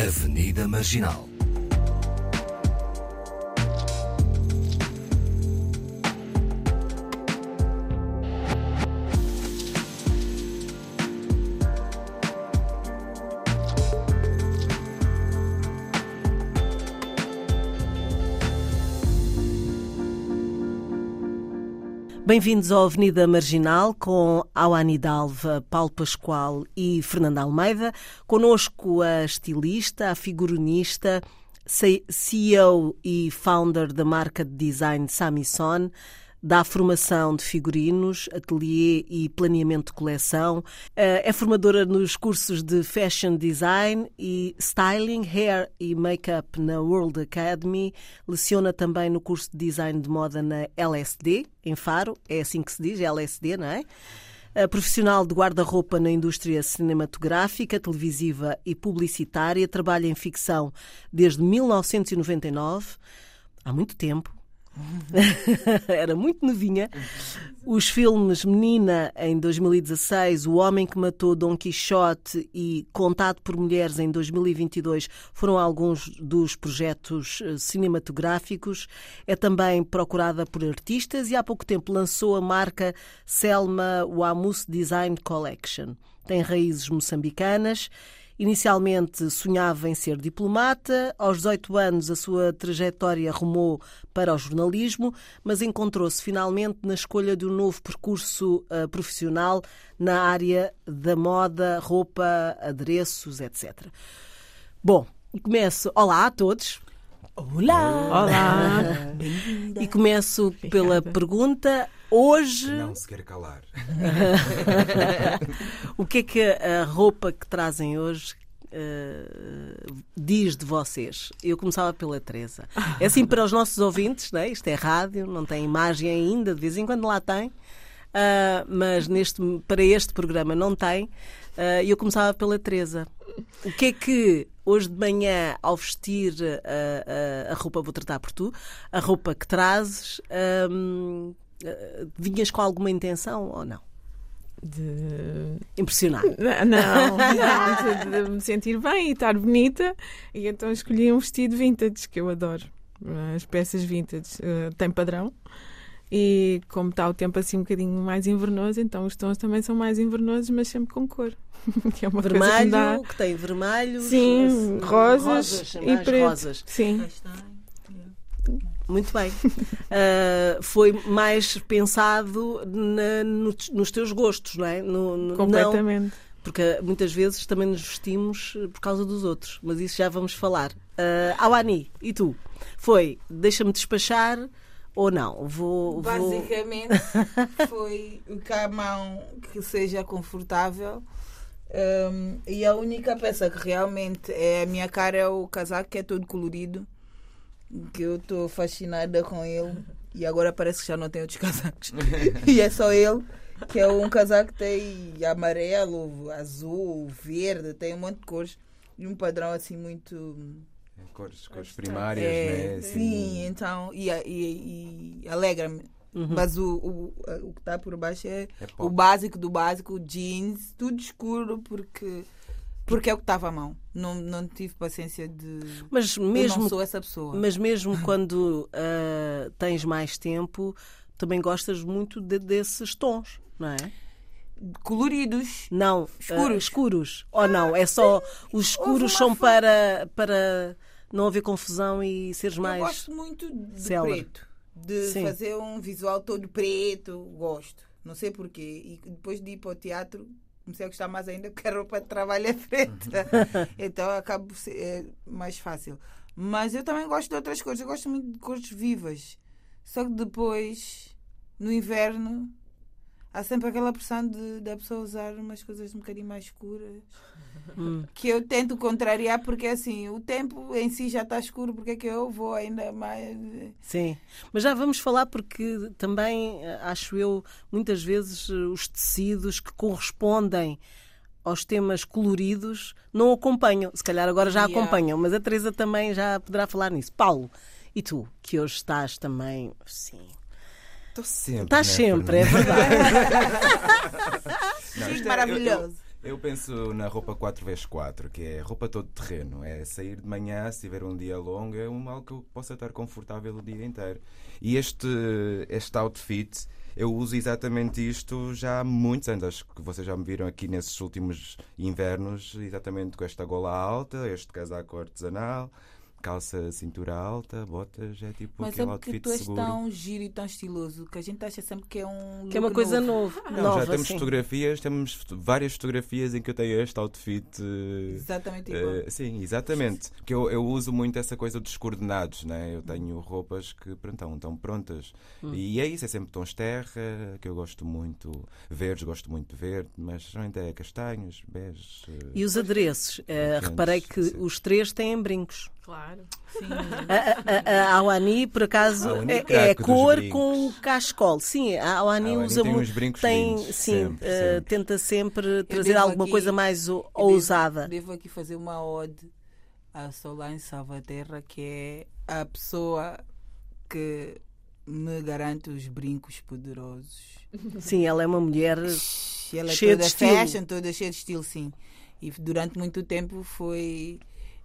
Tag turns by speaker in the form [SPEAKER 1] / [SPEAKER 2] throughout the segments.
[SPEAKER 1] Avenida Marginal.
[SPEAKER 2] Bem-vindos ao Avenida Marginal com Awani Dalva, Paulo Pascoal e Fernanda Almeida. Conosco a estilista, a figurinista, CEO e founder da marca de design Samison, dá formação de figurinos, ateliê e planeamento de coleção. Eh, é formadora nos cursos de Fashion Design e Styling, Hair e Makeup na World Academy. Leciona também no curso de Design de Moda na LSD, em Faro. É assim que se diz, LSD, não é? A profissional de guarda-roupa na indústria cinematográfica, televisiva e publicitária, trabalha em ficção desde 1999, há muito tempo, Era muito novinha. Os filmes Menina em 2016, O Homem que Matou Dom Quixote e Contado por Mulheres em 2022 foram alguns dos projetos eh, cinematográficos. É também procurada por artistas e há pouco tempo lançou a marca Selma Wamus Design Collection. Tem raízes moçambicanas Inicialmente sonhava em ser diplomata, aos 18 anos a sua trajetória rumou para o jornalismo, mas encontrou-se finalmente na escolha de um novo percurso uh, profissional na área da moda, roupa, adereços, etc. Bom, começo. Olá a todos.
[SPEAKER 3] Olá!
[SPEAKER 2] Olá! e começo pela pergunta: hoje.
[SPEAKER 4] Não se quer calar.
[SPEAKER 2] o que é que a roupa que trazem hoje Uh, diz de vocês? Eu começava pela Teresa. É assim para os nossos ouvintes, né? isto é rádio, não tem imagem ainda, de vez em quando lá tem, uh, mas neste, para este programa não tem. Uh, eu começava pela Teresa. O que é que hoje de manhã, ao vestir a, a, a roupa, vou tratar por tu, a roupa que trazes, um, vinhas com alguma intenção ou não?
[SPEAKER 3] de
[SPEAKER 2] impressionar.
[SPEAKER 3] Não, não, de, de, me sentir bem e estar bonita. E então escolhi um vestido vintage que eu adoro. As peças vintage uh, têm padrão. E como está o tempo assim um bocadinho mais invernoso, então os tons também são mais invernosos, mas sempre com cor.
[SPEAKER 2] que é uma vermelho, coisa que, dá... que tem vermelho,
[SPEAKER 3] sim, rosas, rosas e preto. Rosas. Sim.
[SPEAKER 2] Muito bem. Uh, foi mais pensado na, no, nos teus gostos, não é? No,
[SPEAKER 3] no, Completamente. Não,
[SPEAKER 2] porque muitas vezes também nos vestimos por causa dos outros, mas isso já vamos falar. Uh, Awani, e tu? Foi, deixa-me despachar ou não? Vou,
[SPEAKER 5] Basicamente foi o que a mão que seja confortável. Um, e a única peça que realmente é a minha cara é o casaco que é todo colorido que eu estou fascinada com ele e agora parece que já não tem outros casacos. e é só ele, que é um casaco que tem amarelo, azul, verde, tem um monte de cores e um padrão assim muito.
[SPEAKER 4] É, cores, cores primárias,
[SPEAKER 5] é,
[SPEAKER 4] né?
[SPEAKER 5] Sim, então, e, e, e alegra-me. Uhum. Mas o, o, o que está por baixo é, é o básico do básico, jeans, tudo escuro, porque porque é o que estava à mão. Não, não tive paciência de.
[SPEAKER 2] Mas mesmo,
[SPEAKER 5] eu não sou essa pessoa.
[SPEAKER 2] Mas mesmo quando uh, tens mais tempo, também gostas muito de, desses tons, não é?
[SPEAKER 5] Coloridos.
[SPEAKER 2] Não.
[SPEAKER 5] Escuros.
[SPEAKER 2] Uh, escuros. Ou não? É só. Os escuros são para, para não haver confusão e seres
[SPEAKER 5] eu
[SPEAKER 2] mais.
[SPEAKER 5] Eu gosto muito de preto. De Sim. fazer um visual todo preto. Gosto. Não sei porquê. E depois de ir para o teatro, comecei a gostar mais ainda porque a roupa de trabalho é preta. então acabo é mais fácil. Mas eu também gosto de outras cores. Eu gosto muito de cores vivas. Só que depois, no inverno, há sempre aquela pressão de da pessoa usar umas coisas um bocadinho mais escuras. Hum. Que eu tento contrariar porque assim, o tempo em si já está escuro, porque é que eu vou ainda mais.
[SPEAKER 2] Sim, mas já vamos falar porque também eh, acho eu muitas vezes eh, os tecidos que correspondem aos temas coloridos não acompanham. Se calhar agora já yeah. acompanham, mas a Teresa também já poderá falar nisso. Paulo, e tu, que hoje estás também, sim,
[SPEAKER 4] Estou sempre.
[SPEAKER 2] Estás
[SPEAKER 4] né,
[SPEAKER 2] sempre, é verdade.
[SPEAKER 5] Não, é, maravilhoso.
[SPEAKER 4] Eu penso na roupa 4x4, que é roupa todo terreno. É sair de manhã, se tiver um dia longo, é um algo que eu possa estar confortável o dia inteiro. E este, este outfit, eu uso exatamente isto já há muitos anos. Acho que vocês já me viram aqui nesses últimos invernos, exatamente com esta gola alta, este casaco artesanal calça cintura alta, botas, é tipo
[SPEAKER 5] Mas
[SPEAKER 4] aquele
[SPEAKER 5] é
[SPEAKER 4] outfit
[SPEAKER 5] tu és
[SPEAKER 4] seguro.
[SPEAKER 5] tão giro e tão estiloso que a gente acha sempre que é um.
[SPEAKER 2] Que é uma coisa
[SPEAKER 5] novo.
[SPEAKER 2] nova.
[SPEAKER 4] Não,
[SPEAKER 2] nova
[SPEAKER 4] já temos
[SPEAKER 2] sim.
[SPEAKER 4] fotografias, temos várias fotografias em que eu tenho este outfit. eh,
[SPEAKER 5] Exatamente igual.
[SPEAKER 4] eh, sim, exatamente. Porque eu, eu uso muito essa coisa dos coordenados, né? Eu tenho roupas que pronto, estão, estão prontas.
[SPEAKER 2] Hum.
[SPEAKER 4] E é isso, é sempre tons terra, que eu gosto muito. Verdes, gosto muito de verde, mas geralmente é castanhos, eh,
[SPEAKER 2] E os adereços?
[SPEAKER 4] Quentes,
[SPEAKER 2] reparei que
[SPEAKER 4] sim.
[SPEAKER 2] os três têm brincos.
[SPEAKER 3] Claro.
[SPEAKER 5] Sim.
[SPEAKER 2] A, a, a Awani, por acaso, é, é cor com o cascol. Sim, a Awani
[SPEAKER 4] A Awani
[SPEAKER 2] usa
[SPEAKER 4] tem
[SPEAKER 2] muito.
[SPEAKER 4] uns brincos
[SPEAKER 2] tem,
[SPEAKER 4] lindos,
[SPEAKER 2] sim,
[SPEAKER 4] sempre,
[SPEAKER 2] eh,
[SPEAKER 4] sempre.
[SPEAKER 2] tenta sempre trazer alguma
[SPEAKER 5] aqui-
[SPEAKER 2] coisa mais o-
[SPEAKER 5] Eu devo-
[SPEAKER 2] ousada.
[SPEAKER 5] Devo aqui fazer uma ode a Solange Salvaterra, que é a pessoa que me garante os brincos poderosos.
[SPEAKER 2] Sim, ela é uma mulher.
[SPEAKER 5] Ela é
[SPEAKER 2] Cheia de
[SPEAKER 5] toda
[SPEAKER 2] estilo.
[SPEAKER 5] fashion, toda cheia de estilo, sim. E durante muito tempo foi.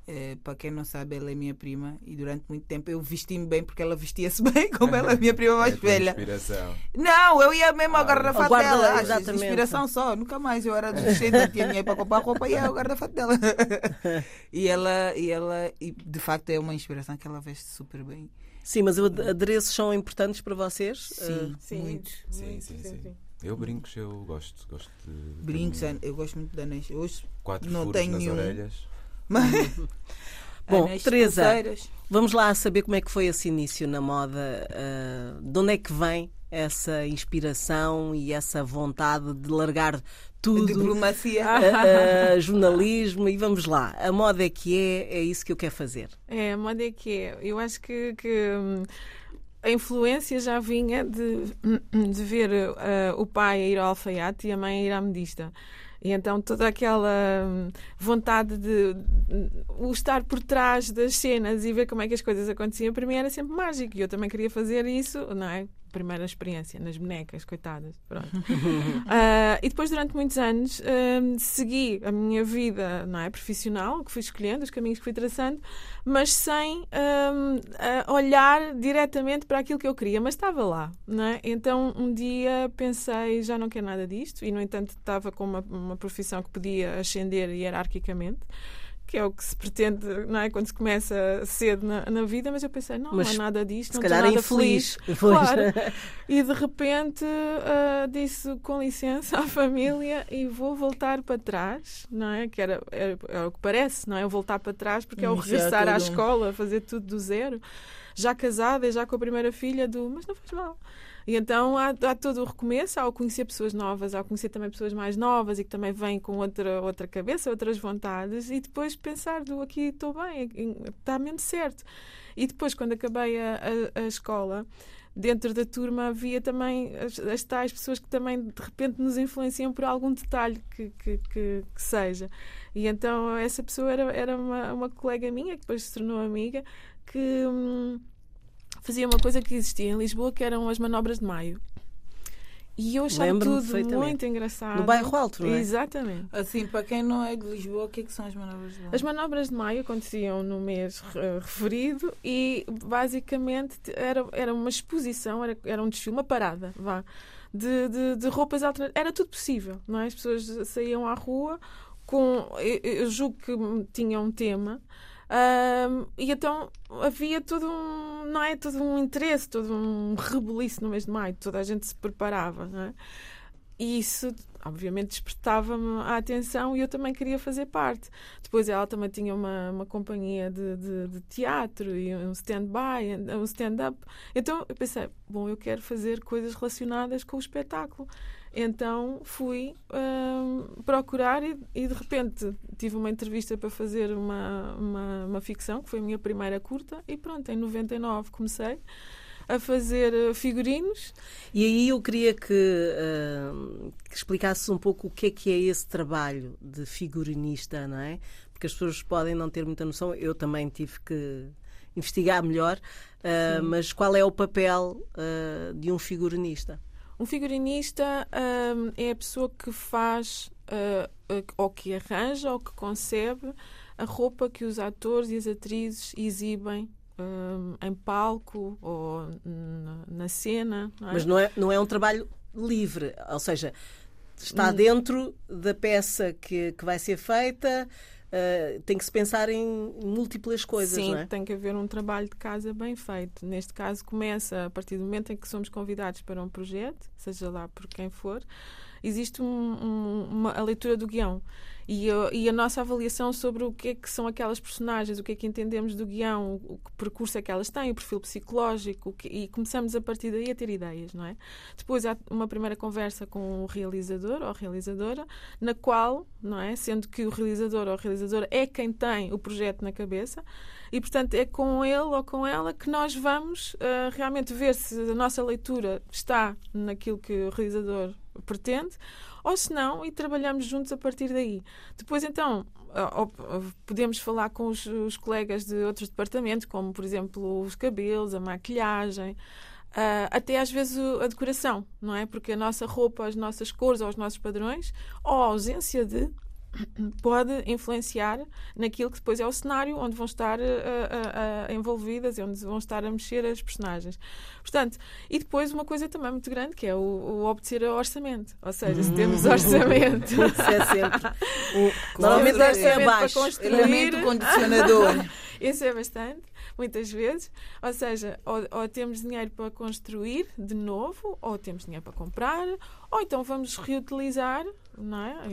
[SPEAKER 5] Eh, para quem não sabe, ela é minha prima e durante muito tempo eu vesti-me bem porque ela vestia-se bem, como ela é minha prima
[SPEAKER 4] é
[SPEAKER 5] mais
[SPEAKER 4] tua
[SPEAKER 5] velha.
[SPEAKER 4] inspiração.
[SPEAKER 5] Não, eu ia mesmo ao
[SPEAKER 4] Ah,
[SPEAKER 2] guarda-
[SPEAKER 5] dela. Ah,
[SPEAKER 2] exatamente.
[SPEAKER 5] Inspiração só, nunca mais. Eu era desistente, não tinha dinheiro para comprar roupa e ia ao guarda-fato dela. e ela, e ela, e de facto é uma inspiração que ela veste super bem.
[SPEAKER 2] Sim, mas os adereços são importantes para vocês?
[SPEAKER 5] Sim,
[SPEAKER 3] Sim,
[SPEAKER 5] muito.
[SPEAKER 4] Sim,
[SPEAKER 3] muito,
[SPEAKER 4] sim, sim. Eu brincos, eu gosto. gosto de
[SPEAKER 5] Brincos, eu gosto muito de anéis. Hoje,
[SPEAKER 4] Quatro
[SPEAKER 5] não
[SPEAKER 4] furos
[SPEAKER 5] tenho
[SPEAKER 4] nas
[SPEAKER 5] nenhum.
[SPEAKER 4] orelhas.
[SPEAKER 5] Mas.
[SPEAKER 2] Bom,
[SPEAKER 5] anéis,
[SPEAKER 2] Teresa.
[SPEAKER 5] pulseiras.
[SPEAKER 2] Vamos lá saber como é que foi esse início na moda. eh, de onde é que vem essa inspiração e essa vontade de largar tudo?
[SPEAKER 5] Diplomacia.
[SPEAKER 2] eh, eh, jornalismo e vamos lá. A moda é que é, é isso que eu quero fazer.
[SPEAKER 3] É, a moda é que é. Eu acho que, que, hum, a influência já vinha de, de ver o pai a ir ao alfaiate e a mãe a ir à medista. E então toda aquela hum, vontade de, de o estar por trás das cenas e ver como é que as coisas aconteciam, para mim era sempre mágico. E eu também queria fazer isso, não é? Primeira experiência nas bonecas, coitadas. Pronto. Ah, e depois, durante muitos anos, hum, segui a minha vida não é, profissional, que fui escolhendo, os caminhos que fui traçando, mas sem a olhar diretamente para aquilo que eu queria, mas estava lá. Não é? Então, um dia pensei, já não quero nada disto, e no entanto, estava com uma, uma profissão que podia ascender hierarquicamente. Que é o que se pretende, não é? Quando se começa cedo na, na vida, mas eu pensei, não,
[SPEAKER 2] Mas
[SPEAKER 3] não é nada disto,
[SPEAKER 2] Se
[SPEAKER 3] não
[SPEAKER 2] calhar
[SPEAKER 3] estou
[SPEAKER 2] é
[SPEAKER 3] nada
[SPEAKER 2] infeliz.
[SPEAKER 3] feliz. Claro. E de repente ah, disse com licença à família e vou voltar para trás, não é? Que era, é, é o que parece, não é? Eu voltar para trás porque é o regressar à
[SPEAKER 5] tudo.
[SPEAKER 3] escola, fazer tudo do zero, já casada e já com a primeira filha do mas não faz mal. E então há, há todo o recomeço, ao conhecer pessoas novas, ao conhecer também pessoas mais novas e que também vêm com outra, outra cabeça, outras vontades, e depois pensar do aqui estou bem, está mesmo certo. E depois, quando acabei a, a, a escola, dentro da turma havia também as, as tais pessoas que também de repente nos influenciam por algum detalhe que, que, que, que seja. E então essa pessoa era, era uma, uma colega minha, que depois se tornou amiga, que hum, fazia uma coisa que existia em Lisboa, que eram as manobras de maio. E eu achava tudo muito engraçado.
[SPEAKER 2] No bairro Alto, não é?
[SPEAKER 3] Exatamente.
[SPEAKER 5] Assim, para quem não é de Lisboa, o que é que são as manobras de lá?
[SPEAKER 3] As manobras de maio aconteciam no mês eh, referido e basicamente era, era uma exposição, era, era um desfile, uma parada, vá, de, de, de roupas alternativas. Era tudo possível, não é? As pessoas saíam à rua com. Eu, eu julgo que tinham um tema. Ahm, e então havia todo um, não é? Todo um interesse, todo um rebuliço no mês de maio, toda a gente se preparava, não é? E isso, obviamente, despertava-me a atenção e eu também queria fazer parte. Depois ela também tinha uma, uma companhia de, de, de teatro e um stand-by, um stand-up. Então eu pensei, bom, eu quero fazer coisas relacionadas com o espetáculo. Então fui hum, procurar e, e de repente tive uma entrevista para fazer uma, uma, uma ficção, que foi a minha primeira curta, e pronto, em 99 comecei a fazer eh, figurinos
[SPEAKER 2] E aí eu queria que, ah, que explicasses um pouco o que é que é esse trabalho de figurinista, não é? Porque as pessoas podem não ter muita noção. Eu também tive que investigar melhor, ah, mas qual é o papel ah, de um figurinista?
[SPEAKER 3] Um figurinista hum, é a pessoa que faz uh, ou que arranja ou que concebe a roupa que os atores e as atrizes exibem um, em palco ou na, na cena. Não é?
[SPEAKER 2] Mas não é, não é um trabalho livre, ou seja, está
[SPEAKER 3] Hum.
[SPEAKER 2] dentro da peça que, que vai ser feita, uh, tem que se pensar em múltiplas coisas,
[SPEAKER 3] Sim,
[SPEAKER 2] não é?
[SPEAKER 3] tem que haver um trabalho de casa bem feito. Neste caso, começa a partir do momento em que somos convidados para um projeto, seja lá por quem for, existe um- um- uma, a leitura do guião e a, e a nossa avaliação sobre o que é que são aquelas personagens, o que é que entendemos do guião, o, que percurso é que elas têm, o perfil psicológico, que- e começamos a partir daí a ter ideias, não é? Depois há uma primeira conversa com o realizador ou realizadora, na qual, não é, sendo que o realizador ou realizadora é quem tem o projeto na cabeça, e portanto é com ele ou com ela que nós vamos ah, realmente ver se a nossa leitura está naquilo que o realizador pretende ou se não e trabalhamos juntos a partir daí depois então podemos falar com os, os colegas de outros departamentos como por exemplo os cabelos a maquilhagem ah, até às vezes a decoração, não é? Porque a nossa roupa, as nossas cores ou os nossos padrões, ou a ausência de, pode influenciar naquilo que depois é o cenário onde vão estar ah, ah, ah, envolvidas e onde vão estar a mexer as personagens. Portanto, e depois uma coisa também muito grande que é o, o obter o orçamento. Ou seja, se temos orçamento.
[SPEAKER 2] Isso é sempre. o- normalmente é
[SPEAKER 3] Orçamento
[SPEAKER 2] baixo.
[SPEAKER 3] construir.
[SPEAKER 5] Elemento condicionador.
[SPEAKER 3] Isso é bastante, muitas vezes. Ou seja, ou, ou temos dinheiro para construir de novo, ou temos dinheiro para comprar, ou então vamos reutilizar, não é?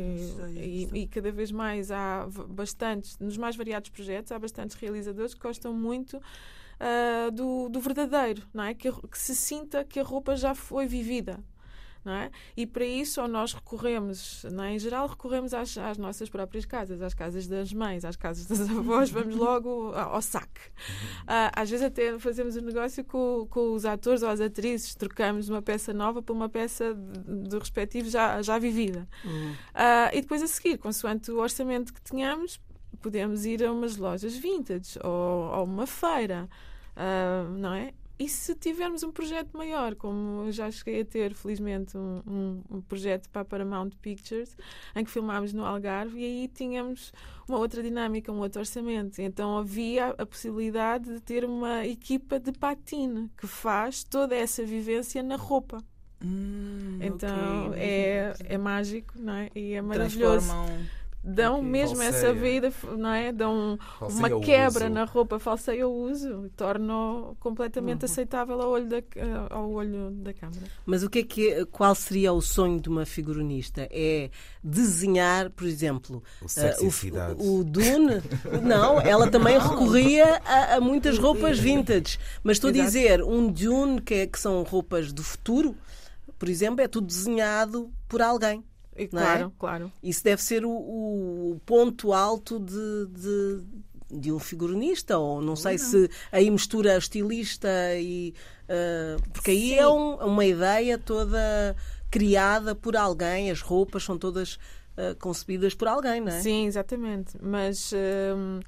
[SPEAKER 3] E, e- e cada vez mais há bastantes, nos mais variados projetos, há bastantes realizadores que gostam muito ah, do, do verdadeiro, não é? Que, que se sinta que a roupa já foi vivida. Não é? E para isso, ou nós recorremos, não é? em geral, recorremos às, às nossas próprias casas, às casas das mães, às casas das avós, vamos logo ao, ao saque. Ah, às vezes, até fazemos um negócio com, com os atores ou as atrizes, trocamos uma peça nova por uma peça do respectivo já, já vivida. Ah, e depois, a seguir, consoante o orçamento que tenhamos, podemos ir a umas lojas vintage ou a uma feira, ah, não é? E se tivermos um projeto maior, como eu já cheguei a ter, felizmente, um, um- um projeto para a Paramount Pictures, em que filmámos no Algarve, e aí tínhamos uma outra dinâmica, um outro orçamento. Então havia a possibilidade de ter uma equipa de patine que faz toda essa vivência na roupa.
[SPEAKER 5] Hum,
[SPEAKER 3] Então
[SPEAKER 5] ok.
[SPEAKER 3] é, é mágico, não é? E é maravilhoso.
[SPEAKER 5] Transformam.
[SPEAKER 3] Dão
[SPEAKER 5] Ok.
[SPEAKER 3] mesmo essa
[SPEAKER 4] Falseia.
[SPEAKER 3] vida, não é? Dão
[SPEAKER 4] Falseia
[SPEAKER 3] uma quebra
[SPEAKER 4] uso.
[SPEAKER 3] na roupa, falseia o uso e torna-o completamente
[SPEAKER 2] Uhum.
[SPEAKER 3] aceitável ao olho, da, ao olho da câmara.
[SPEAKER 2] Mas o que é que qual seria o sonho de uma figurinista? É desenhar, por exemplo,
[SPEAKER 4] O sexy
[SPEAKER 2] o, o Dune? Não, ela também recorria a, a muitas roupas vintage. Mas estou a dizer, um Dune que, é- que são roupas do futuro, por exemplo, é tudo desenhado por alguém.
[SPEAKER 3] E,
[SPEAKER 2] Não é?
[SPEAKER 3] claro, claro.
[SPEAKER 2] Isso deve ser o, o ponto alto de, de, de um figurinista, ou não sei se aí mistura estilista e. ah, porque aí
[SPEAKER 3] Sim.
[SPEAKER 2] é um- uma ideia toda criada por alguém, as roupas são todas ah, concebidas por alguém, não é?
[SPEAKER 3] Sim, exatamente. Mas, hum,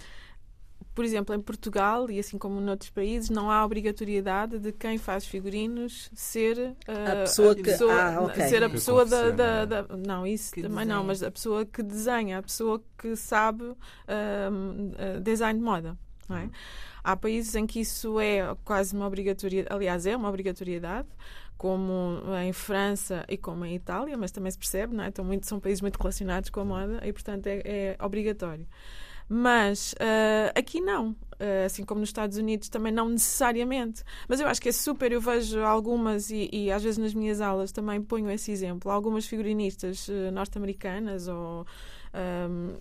[SPEAKER 3] por exemplo, em Portugal e assim como noutros países, não há obrigatoriedade de quem faz figurinos ser ah,
[SPEAKER 2] A pessoa que- ah, ok.
[SPEAKER 3] ser a pessoa da, da- da- não isso
[SPEAKER 5] Que
[SPEAKER 3] também
[SPEAKER 5] desenha.
[SPEAKER 3] não, mas a pessoa que desenha, a pessoa que sabe ah, design de moda, não é? Há países em que isso é quase uma obrigatoriedade, aliás, é uma obrigatoriedade, como em França e como em Itália, mas também se percebe, não é? Então, muito, são países muito relacionados com a moda e, portanto, é, é obrigatório. Mas ah, aqui não. Ah, assim como nos Estados Unidos também não necessariamente. Mas eu acho que é super. Eu vejo algumas, e, e às vezes nas minhas aulas também ponho esse exemplo, algumas figurinistas eh, norte-americanas ou. ahm,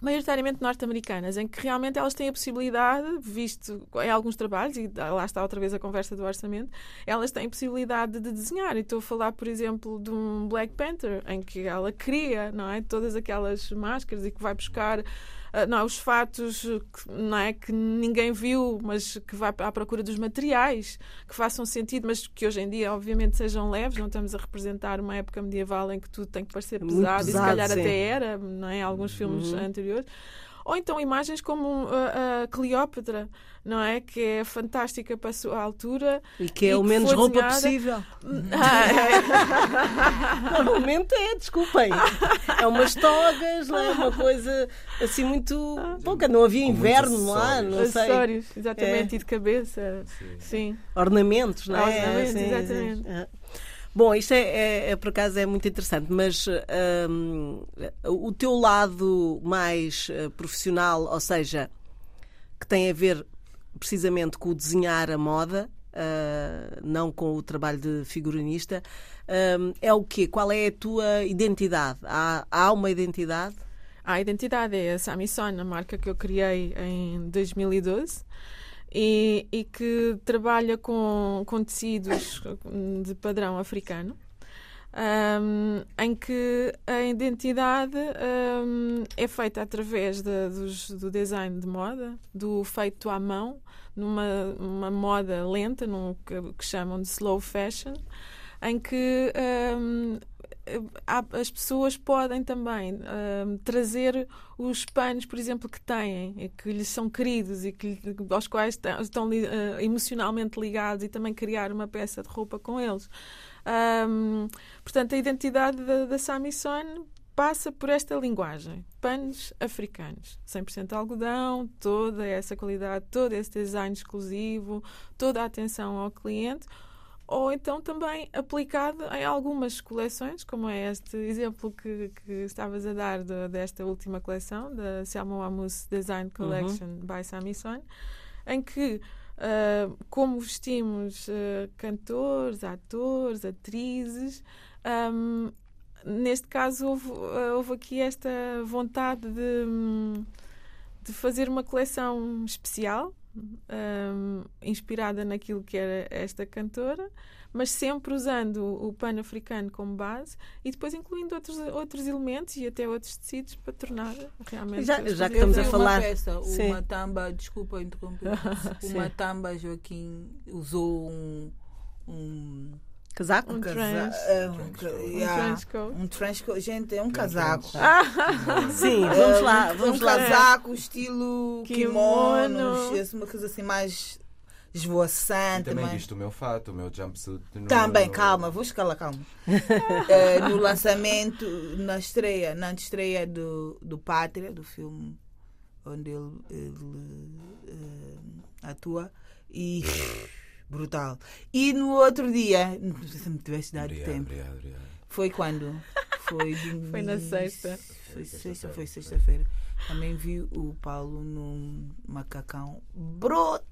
[SPEAKER 3] maioritariamente norte-americanas, em que realmente elas têm a possibilidade, visto em alguns trabalhos, e lá está outra vez a conversa do orçamento, elas têm a possibilidade de desenhar. E estou a falar, por exemplo, de um Black Panther, em que ela cria não é, todas aquelas máscaras e que vai buscar não, os fatos que, não é, que ninguém viu, mas que vai à procura dos materiais que façam sentido, mas que hoje em dia, obviamente, sejam leves. Não estamos a representar uma época medieval em que tudo tem que parecer
[SPEAKER 2] Muito
[SPEAKER 3] pesado, e se
[SPEAKER 2] pesado,
[SPEAKER 3] calhar
[SPEAKER 2] sim.
[SPEAKER 3] até era, não é? Alguns filmes
[SPEAKER 2] Uhum.
[SPEAKER 3] anteriores. Ou então imagens como uh, a Cleópatra, não é? Que é fantástica para a sua altura.
[SPEAKER 2] E que é o
[SPEAKER 3] que
[SPEAKER 2] menos roupa
[SPEAKER 3] desenhada-
[SPEAKER 2] possível.
[SPEAKER 3] Ah, é.
[SPEAKER 2] Normalmente é, desculpem. É umas togas, não é? Uma coisa assim muito pouca. Não havia inverno lá, não sei.
[SPEAKER 3] Acessórios, exatamente,
[SPEAKER 2] É.
[SPEAKER 3] e de cabeça. Sim.
[SPEAKER 2] Ornamentos, não é?
[SPEAKER 3] Ornamentos,
[SPEAKER 2] Sim,
[SPEAKER 3] exatamente.
[SPEAKER 2] sim. É. Bom, isto é, é- é, por acaso é muito interessante, mas hum, o teu lado mais eh, profissional, ou seja, que tem a ver precisamente com o desenhar a moda, ah, não com o trabalho de figurinista, hum, é o quê? Qual é a tua identidade? Há, há uma identidade?
[SPEAKER 3] A identidade é a Samison, a marca que eu criei em 2012 e, e que trabalha com, com tecidos de padrão africano. ahm, em que a identidade ahm, é feita através da- dos- do design de moda, do feito à mão, numa uma moda lenta, num, que, que chamam de slow fashion, em que há- as pessoas podem também ahm, trazer os panos, por exemplo, que têm, e que lhes são queridos e que, aos quais estão, ah, emocionalmente ligados e também criar uma peça de roupa com eles. Ahm, portanto, a identidade da, da Samison passa por esta linguagem. Panos africanos, 100% algodão, toda essa qualidade, todo esse design exclusivo, toda a atenção ao cliente, ou então também aplicado em algumas coleções, como é este exemplo que, que estavas a dar de- desta última coleção, da Selma Amus Design Collection by Samison, em que, ah, como vestimos ah, cantores, atores, atrizes, ahm, neste caso houve, ah, houve aqui esta vontade de, hum, de fazer uma coleção especial hum, inspirada naquilo que era esta cantora, mas sempre usando o pano africano como base e depois incluindo outros, outros elementos e até outros tecidos para tornar realmente.
[SPEAKER 2] Já- já que estamos a falar-
[SPEAKER 5] Uma peça,
[SPEAKER 2] Sim.
[SPEAKER 5] uma tamba, desculpa interromper, uma
[SPEAKER 2] Sim.
[SPEAKER 5] tamba Joaquim usou um. um
[SPEAKER 2] Casaco?
[SPEAKER 3] Um
[SPEAKER 5] casa-
[SPEAKER 3] trench.
[SPEAKER 5] é, um, yeah,
[SPEAKER 3] trench coat.
[SPEAKER 5] um trench coat. Gente, é um casaco.
[SPEAKER 2] Sim, vamos
[SPEAKER 5] É,
[SPEAKER 2] lá,
[SPEAKER 5] um-
[SPEAKER 2] vamos
[SPEAKER 5] um
[SPEAKER 2] lá.
[SPEAKER 5] casaco estilo
[SPEAKER 3] Kimono.
[SPEAKER 5] kimonos, uma coisa assim mais
[SPEAKER 4] E
[SPEAKER 5] esvoaçante.
[SPEAKER 4] também
[SPEAKER 5] mais-
[SPEAKER 4] viste o meu fato, o meu jumpsuit. no-
[SPEAKER 5] Também, calma, vou escalar, calma. Eh, no lançamento, na estreia, na estreia do, do Pátria, do filme onde ele, ele, eh, atua, e brutal. E no outro dia, se me tivesse dado
[SPEAKER 4] Obrigado,
[SPEAKER 5] tempo,
[SPEAKER 4] obrigado, obrigado.
[SPEAKER 5] foi quando? Foi, domingo-
[SPEAKER 3] Foi na sexta.
[SPEAKER 5] Foi sexta, foi sexta-feira. Também vi o Paulo num macacão brutal.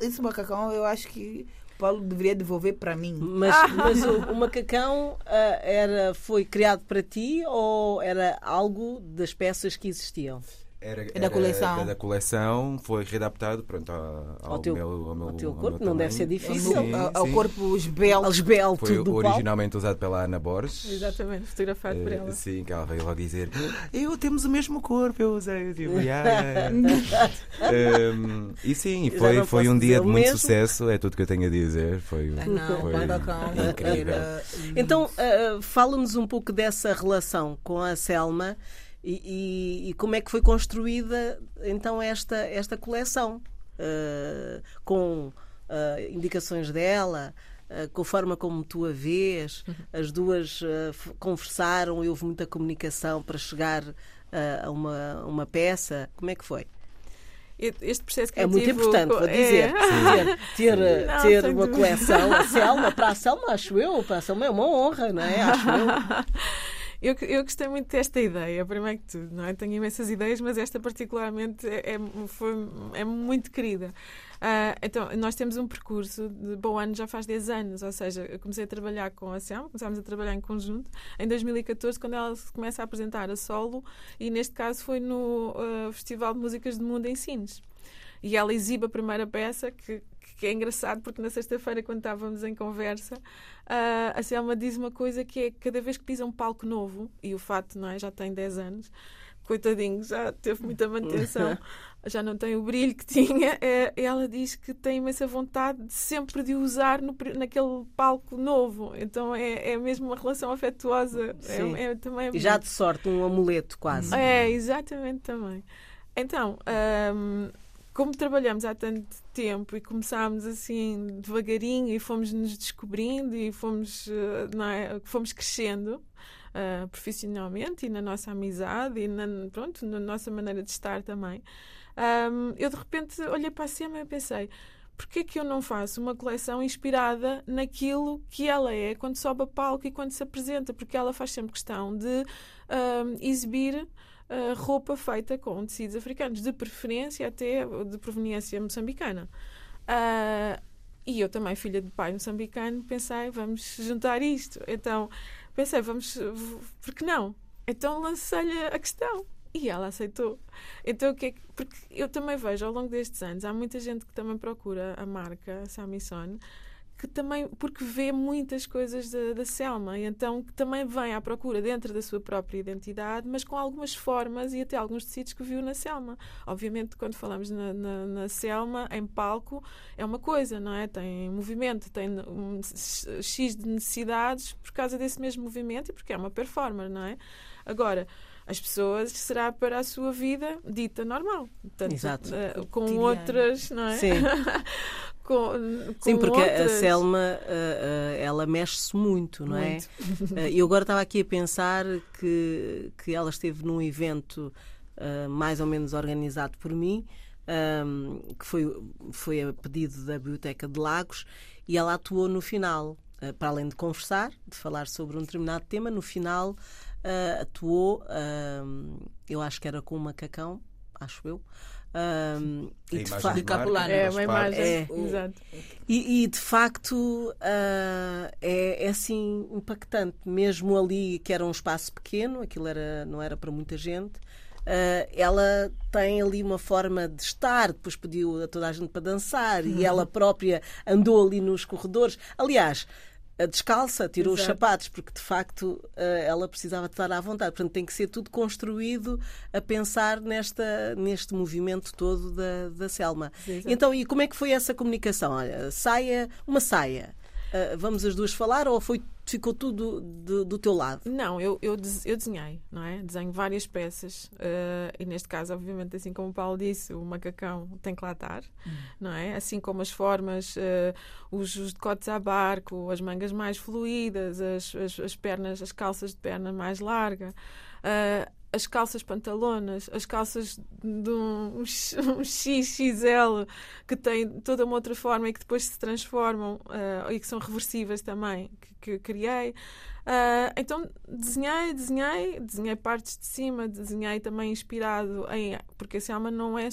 [SPEAKER 5] Esse macacão eu acho que o Paulo deveria devolver para mim.
[SPEAKER 2] Mas, mas o, o macacão ah, era, foi criado para ti ou era algo das peças que existiam?
[SPEAKER 4] Era,
[SPEAKER 5] É da coleção.
[SPEAKER 4] Da, da coleção, foi readaptado pronto, ao, ao,
[SPEAKER 2] teu-
[SPEAKER 4] meu, ao, meu,
[SPEAKER 2] ao teu
[SPEAKER 4] ao
[SPEAKER 2] corpo,
[SPEAKER 4] meu
[SPEAKER 2] não deve ser difícil.
[SPEAKER 5] Ao,
[SPEAKER 4] Sim,
[SPEAKER 5] ao
[SPEAKER 4] sim.
[SPEAKER 5] corpo esbelto.
[SPEAKER 2] Esbelto
[SPEAKER 4] Foi originalmente usado pela Ana Borges.
[SPEAKER 3] Exatamente, fotografado por
[SPEAKER 4] Eh,
[SPEAKER 3] ela.
[SPEAKER 4] Sim, que ela veio logo dizer Eu temos o mesmo corpo, eu usei. Eu digo, "Yeah, yeah." Ehm, E sim, foi, foi um dia de muito
[SPEAKER 2] mesmo.
[SPEAKER 4] sucesso, é tudo que eu tenho a dizer. Foi,
[SPEAKER 5] Ah, Não,
[SPEAKER 4] foi incrível.
[SPEAKER 5] era
[SPEAKER 2] Então, ah, fala-nos um pouco dessa relação com a Selma e, e- e como é que foi construída então esta, esta coleção Ah, com ah, indicações dela. ah, Com a forma como tu a vês, as duas conversaram e houve muita comunicação para chegar a uma, uma peça. Como é que foi?
[SPEAKER 3] Este processo
[SPEAKER 2] É muito
[SPEAKER 3] criativo
[SPEAKER 2] importante, vou dizer.
[SPEAKER 3] É.
[SPEAKER 2] Ter, ter,
[SPEAKER 3] Não,
[SPEAKER 2] ter uma
[SPEAKER 3] dúvida.
[SPEAKER 2] coleção, a Selma, para a Selma, acho eu, para a Selma é uma honra, não é? Acho eu.
[SPEAKER 3] Eu, eu gostei muito desta ideia, primeiro que tudo, não é? Tenho imensas ideias, mas esta particularmente é, é- foi, é muito querida. Ah, então, nós temos um percurso de bom ano já faz 10 anos, ou seja, eu comecei a trabalhar com a Selma, começámos a trabalhar em conjunto em 2014, quando ela começa a apresentar a solo, e neste caso foi no ah, Festival de Músicas do Mundo em Sines. E ela exibe a primeira peça, que, que é engraçado, porque na sexta-feira, quando estávamos em conversa, ah, a Selma diz uma coisa que é cada vez que pisa um palco novo, e o fato não é, já tem 10 anos, coitadinho, já teve muita manutenção, já não tem o brilho que tinha, é, ela diz que tem imensa vontade de sempre de usar no, naquele palco novo. Então é, é mesmo uma relação afetuosa. É, é também
[SPEAKER 2] E já de sorte, um amuleto quase.
[SPEAKER 3] é, exatamente também. Então, hum, como trabalhamos há tanto tempo e começámos assim devagarinho e fomos nos descobrindo e fomos, eh, é, fomos crescendo uh, profissionalmente e na nossa amizade e na, pronto, na nossa maneira de estar também, um, eu de repente olhei para a Sema e pensei porque é que eu não faço uma coleção inspirada naquilo que ela é quando sobe a palco e quando se apresenta? Porque ela faz sempre questão de um, exibir roupa feita com tecidos africanos, de preferência até de proveniência moçambicana. Uh, e eu também, filha de pai moçambicano, pensei, vamos juntar isto. Então, pensei, vamos, por que não? Então lancei-lhe a questão. E ela aceitou. Então, o que é que, Porque eu também vejo ao longo destes anos, há muita gente que também procura a marca Samison que também, porque vê muitas coisas da, da Selma, e então que também vem à procura dentro da sua própria identidade, mas com algumas formas e até alguns tecidos que viu na Selma. Obviamente, quando falamos na, na, na Selma, em palco, é uma coisa, não é? Tem movimento, tem um X de necessidades por causa desse mesmo movimento e porque é uma performer, não é? Agora, as pessoas será para a sua vida dita normal.
[SPEAKER 2] Portanto, Exato.
[SPEAKER 3] Uh, com outras, não é?
[SPEAKER 2] Sim.
[SPEAKER 3] com,
[SPEAKER 2] com Sim, porque
[SPEAKER 3] outras...
[SPEAKER 2] a Selma, uh, uh, ela mexe-se muito, não é? muito. é? Eu agora estava aqui a pensar que, que ela esteve num evento mais ou menos organizado por mim, um, que foi, foi a pedido da Biblioteca de Lagos, e ela atuou no final. para além de conversar, de falar sobre um determinado tema, no final atuou, uh, eu acho que era com um macacão, acho eu. Um,
[SPEAKER 4] e de, fa de
[SPEAKER 3] é uma imagem. É.
[SPEAKER 2] Exato. E, e, de facto uh, é, é, assim impactante, mesmo ali que era um espaço pequeno, aquilo era, não era para muita gente. Uh, ela tem ali uma forma de estar, depois pediu a toda a gente para dançar uhum. e ela própria andou ali nos corredores. Aliás, descalça, tirou Exato. os sapatos, porque de facto eh, ela precisava de estar à vontade. Portanto, tem que ser tudo construído a pensar nesta, neste movimento todo da, da Selma. Exato. Então, e como é que foi essa comunicação? Olha, saia, uma saia. Uh, vamos as duas falar ou foi ficou tudo do, do teu lado?
[SPEAKER 3] Não, eu, eu, eu desenhei, não é? Desenho várias peças uh, e neste caso, obviamente, assim como o Paulo disse, o macacão tem que lá estar, hum. não é? Assim como as formas, uh, os, os decotes a barco, as mangas mais fluídas, as, as, as pernas, as calças de perna mais larga. Uh, as calças pantalonas, as calças de um, um XXL que têm toda uma outra forma e que depois se transformam uh, e que são reversíveis também, que, que criei. Uh, então desenhei, desenhei, desenhei partes de cima, desenhei também inspirado em. Porque a Selma não é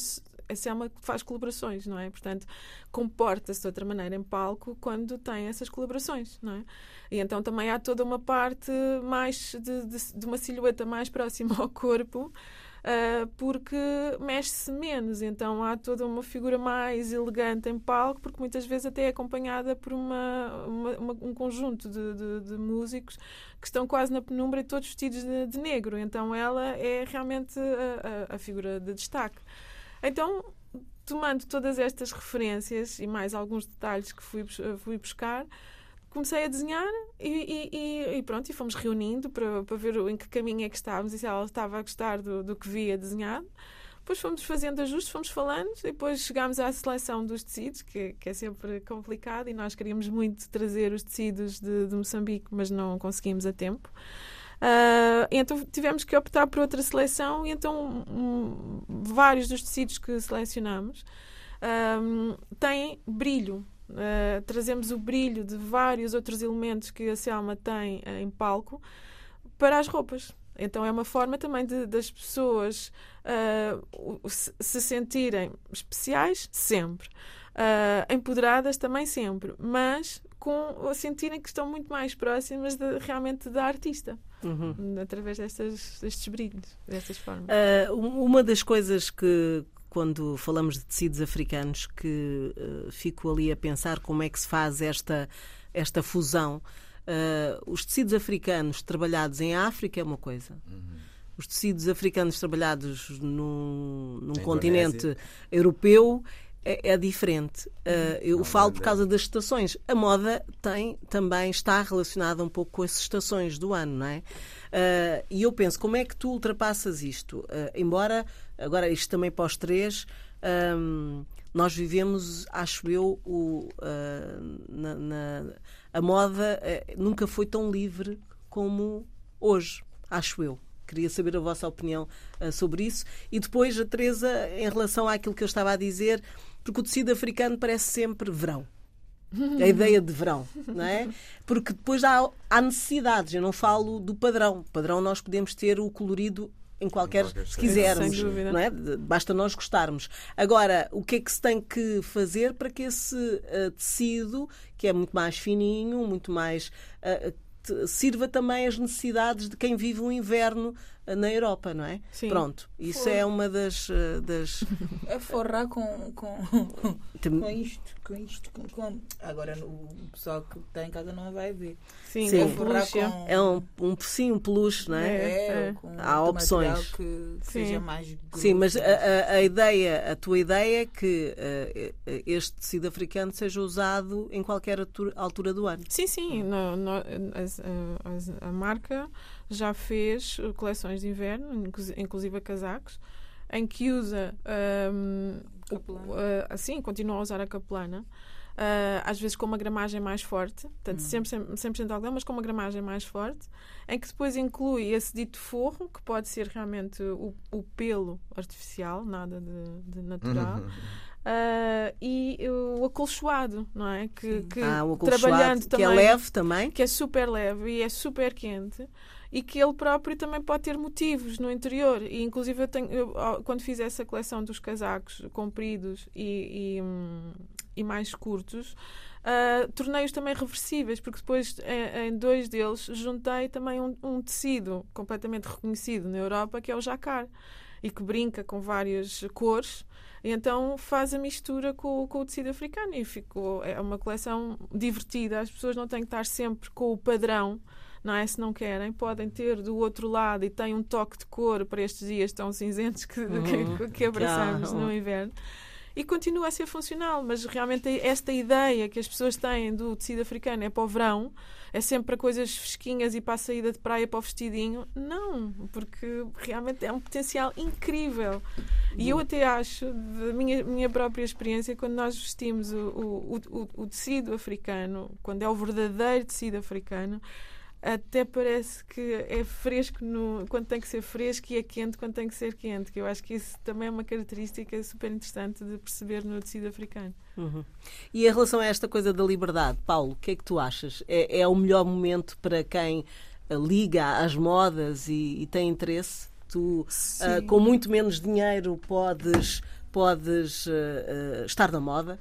[SPEAKER 3] a Selma faz colaborações, não é? Portanto, comporta-se de outra maneira em palco quando tem essas colaborações, não é? E então também há toda uma parte mais de, de, de uma silhueta mais próxima ao corpo. Uh, porque mexe-se menos, então há toda uma figura mais elegante em palco, porque muitas vezes até é acompanhada por uma, uma, uma, um conjunto de, de, de, músicos que estão quase na penumbra e todos vestidos de, de negro, então ela é realmente a, a, a figura de destaque. Então, tomando todas estas referências e mais alguns detalhes que fui, fui buscar, comecei a desenhar e, e, e, pronto, e fomos reunindo para, para ver em que caminho é que estávamos e se ela estava a gostar do, do que via desenhado. Depois fomos fazendo ajustes, fomos falando, depois chegámos à seleção dos tecidos, que, que é sempre complicado, e nós queríamos muito trazer os tecidos de, de Moçambique, mas não conseguimos a tempo. Uh, então tivemos que optar por outra seleção e então um, vários dos tecidos que selecionamos um, têm brilho. Uh, trazemos o brilho de vários outros elementos que a Selma tem uh, em palco para as roupas. Então é uma forma também de, das pessoas se, se sentirem especiais sempre, empoderadas também sempre, mas com sentirem que estão muito mais próximas de, realmente da artista. Uhum. Através destas, destes brilhos, destas formas.
[SPEAKER 2] Uh, uma das coisas que, quando falamos de tecidos africanos, que uh, fico ali a pensar como é que se faz esta, esta fusão. Uh, os tecidos africanos trabalhados em África é uma coisa. Uhum. Os tecidos africanos trabalhados num, num continente europeu é, é diferente. Uh, eu falo por causa das estações. A moda tem também está relacionada um pouco com as estações do ano, não é? Uh, e eu penso, como é que tu ultrapassas isto? Uh, embora, agora isto também para os três, um, nós vivemos, acho eu, o, na, na, a moda nunca foi tão livre como hoje, acho eu. Queria saber a vossa opinião uh, sobre isso. E depois, a Teresa, em relação àquilo que eu estava a dizer, porque o tecido africano parece sempre verão. A ideia de verão, não é? Porque depois há, há necessidades. Eu não falo do padrão. O padrão nós podemos ter o colorido em qualquer, se quisermos, não é? Basta nós gostarmos. Agora, o que é que se tem que fazer para que esse uh, tecido, que é muito mais fininho, muito mais uh, sirva também às necessidades de quem vive o inverno eh, na Europa, não é?
[SPEAKER 3] Sim.
[SPEAKER 2] Pronto, isso For... é uma das. Eh, das...
[SPEAKER 5] É forrar com, com, com isto, com isto, com, com... Agora o pessoal que está em casa não vai ver.
[SPEAKER 2] Sim, sim. É, forrar com... é um, um, sim, um peluche, não é?
[SPEAKER 5] É, é.
[SPEAKER 2] Há opções.
[SPEAKER 5] que seja mais.
[SPEAKER 2] Sim, mas a, a, a, ideia, a tua ideia é que uh, este tecido africano seja usado em qualquer altura do ano.
[SPEAKER 3] Sim, sim. No, no, a, a, a marca já fez coleções de inverno, inclusive casacos, em que usa um, uh, assim, continua a usar a capelana. Uh, às vezes com uma gramagem mais forte, portanto, hum. 100%, 100 algodão, mas com uma gramagem mais forte, em que depois inclui esse dito forro, que pode ser realmente o, o pelo artificial, nada de, de natural. Uh, e o acolchoado, não é? Que, que
[SPEAKER 2] ah, o trabalhando também, que é leve também,
[SPEAKER 3] que é super leve e é super quente e que ele próprio também pode ter motivos no interior. E, inclusive, eu tenho, eu, quando fiz essa coleção dos casacos compridos e, e, e mais curtos, uh, tornei-os também reversíveis, porque depois, em, em dois deles, juntei também um, um, tecido completamente reconhecido na Europa, que é o jacar, e que brinca com várias cores. E então faz a mistura com, com o tecido africano e ficou é uma coleção divertida. As pessoas não têm que estar sempre com o padrão não é? Se não querem, podem ter do outro lado e tem um toque de cor para estes dias tão cinzentos que, uhum. que, que abraçamos no inverno e continua a ser funcional, mas realmente esta ideia que as pessoas têm do tecido africano é para o verão, é sempre para coisas fresquinhas e para a saída de praia para o vestidinho, não, porque realmente é um potencial incrível. E eu até acho, da minha, minha própria experiência, quando nós vestimos o, o, o, o tecido africano, quando é o verdadeiro tecido africano, até parece que é fresco no, quando tem que ser fresco e é quente quando tem que ser quente, que eu acho que isso também é uma característica super interessante de perceber no tecido africano.
[SPEAKER 2] Uhum. E em relação a esta coisa da liberdade, Paulo, o que é que tu achas? É, é o melhor momento para quem eh, liga às modas e, e tem interesse? Tu, uh, com muito menos dinheiro, podes, podes uh, uh, estar na moda?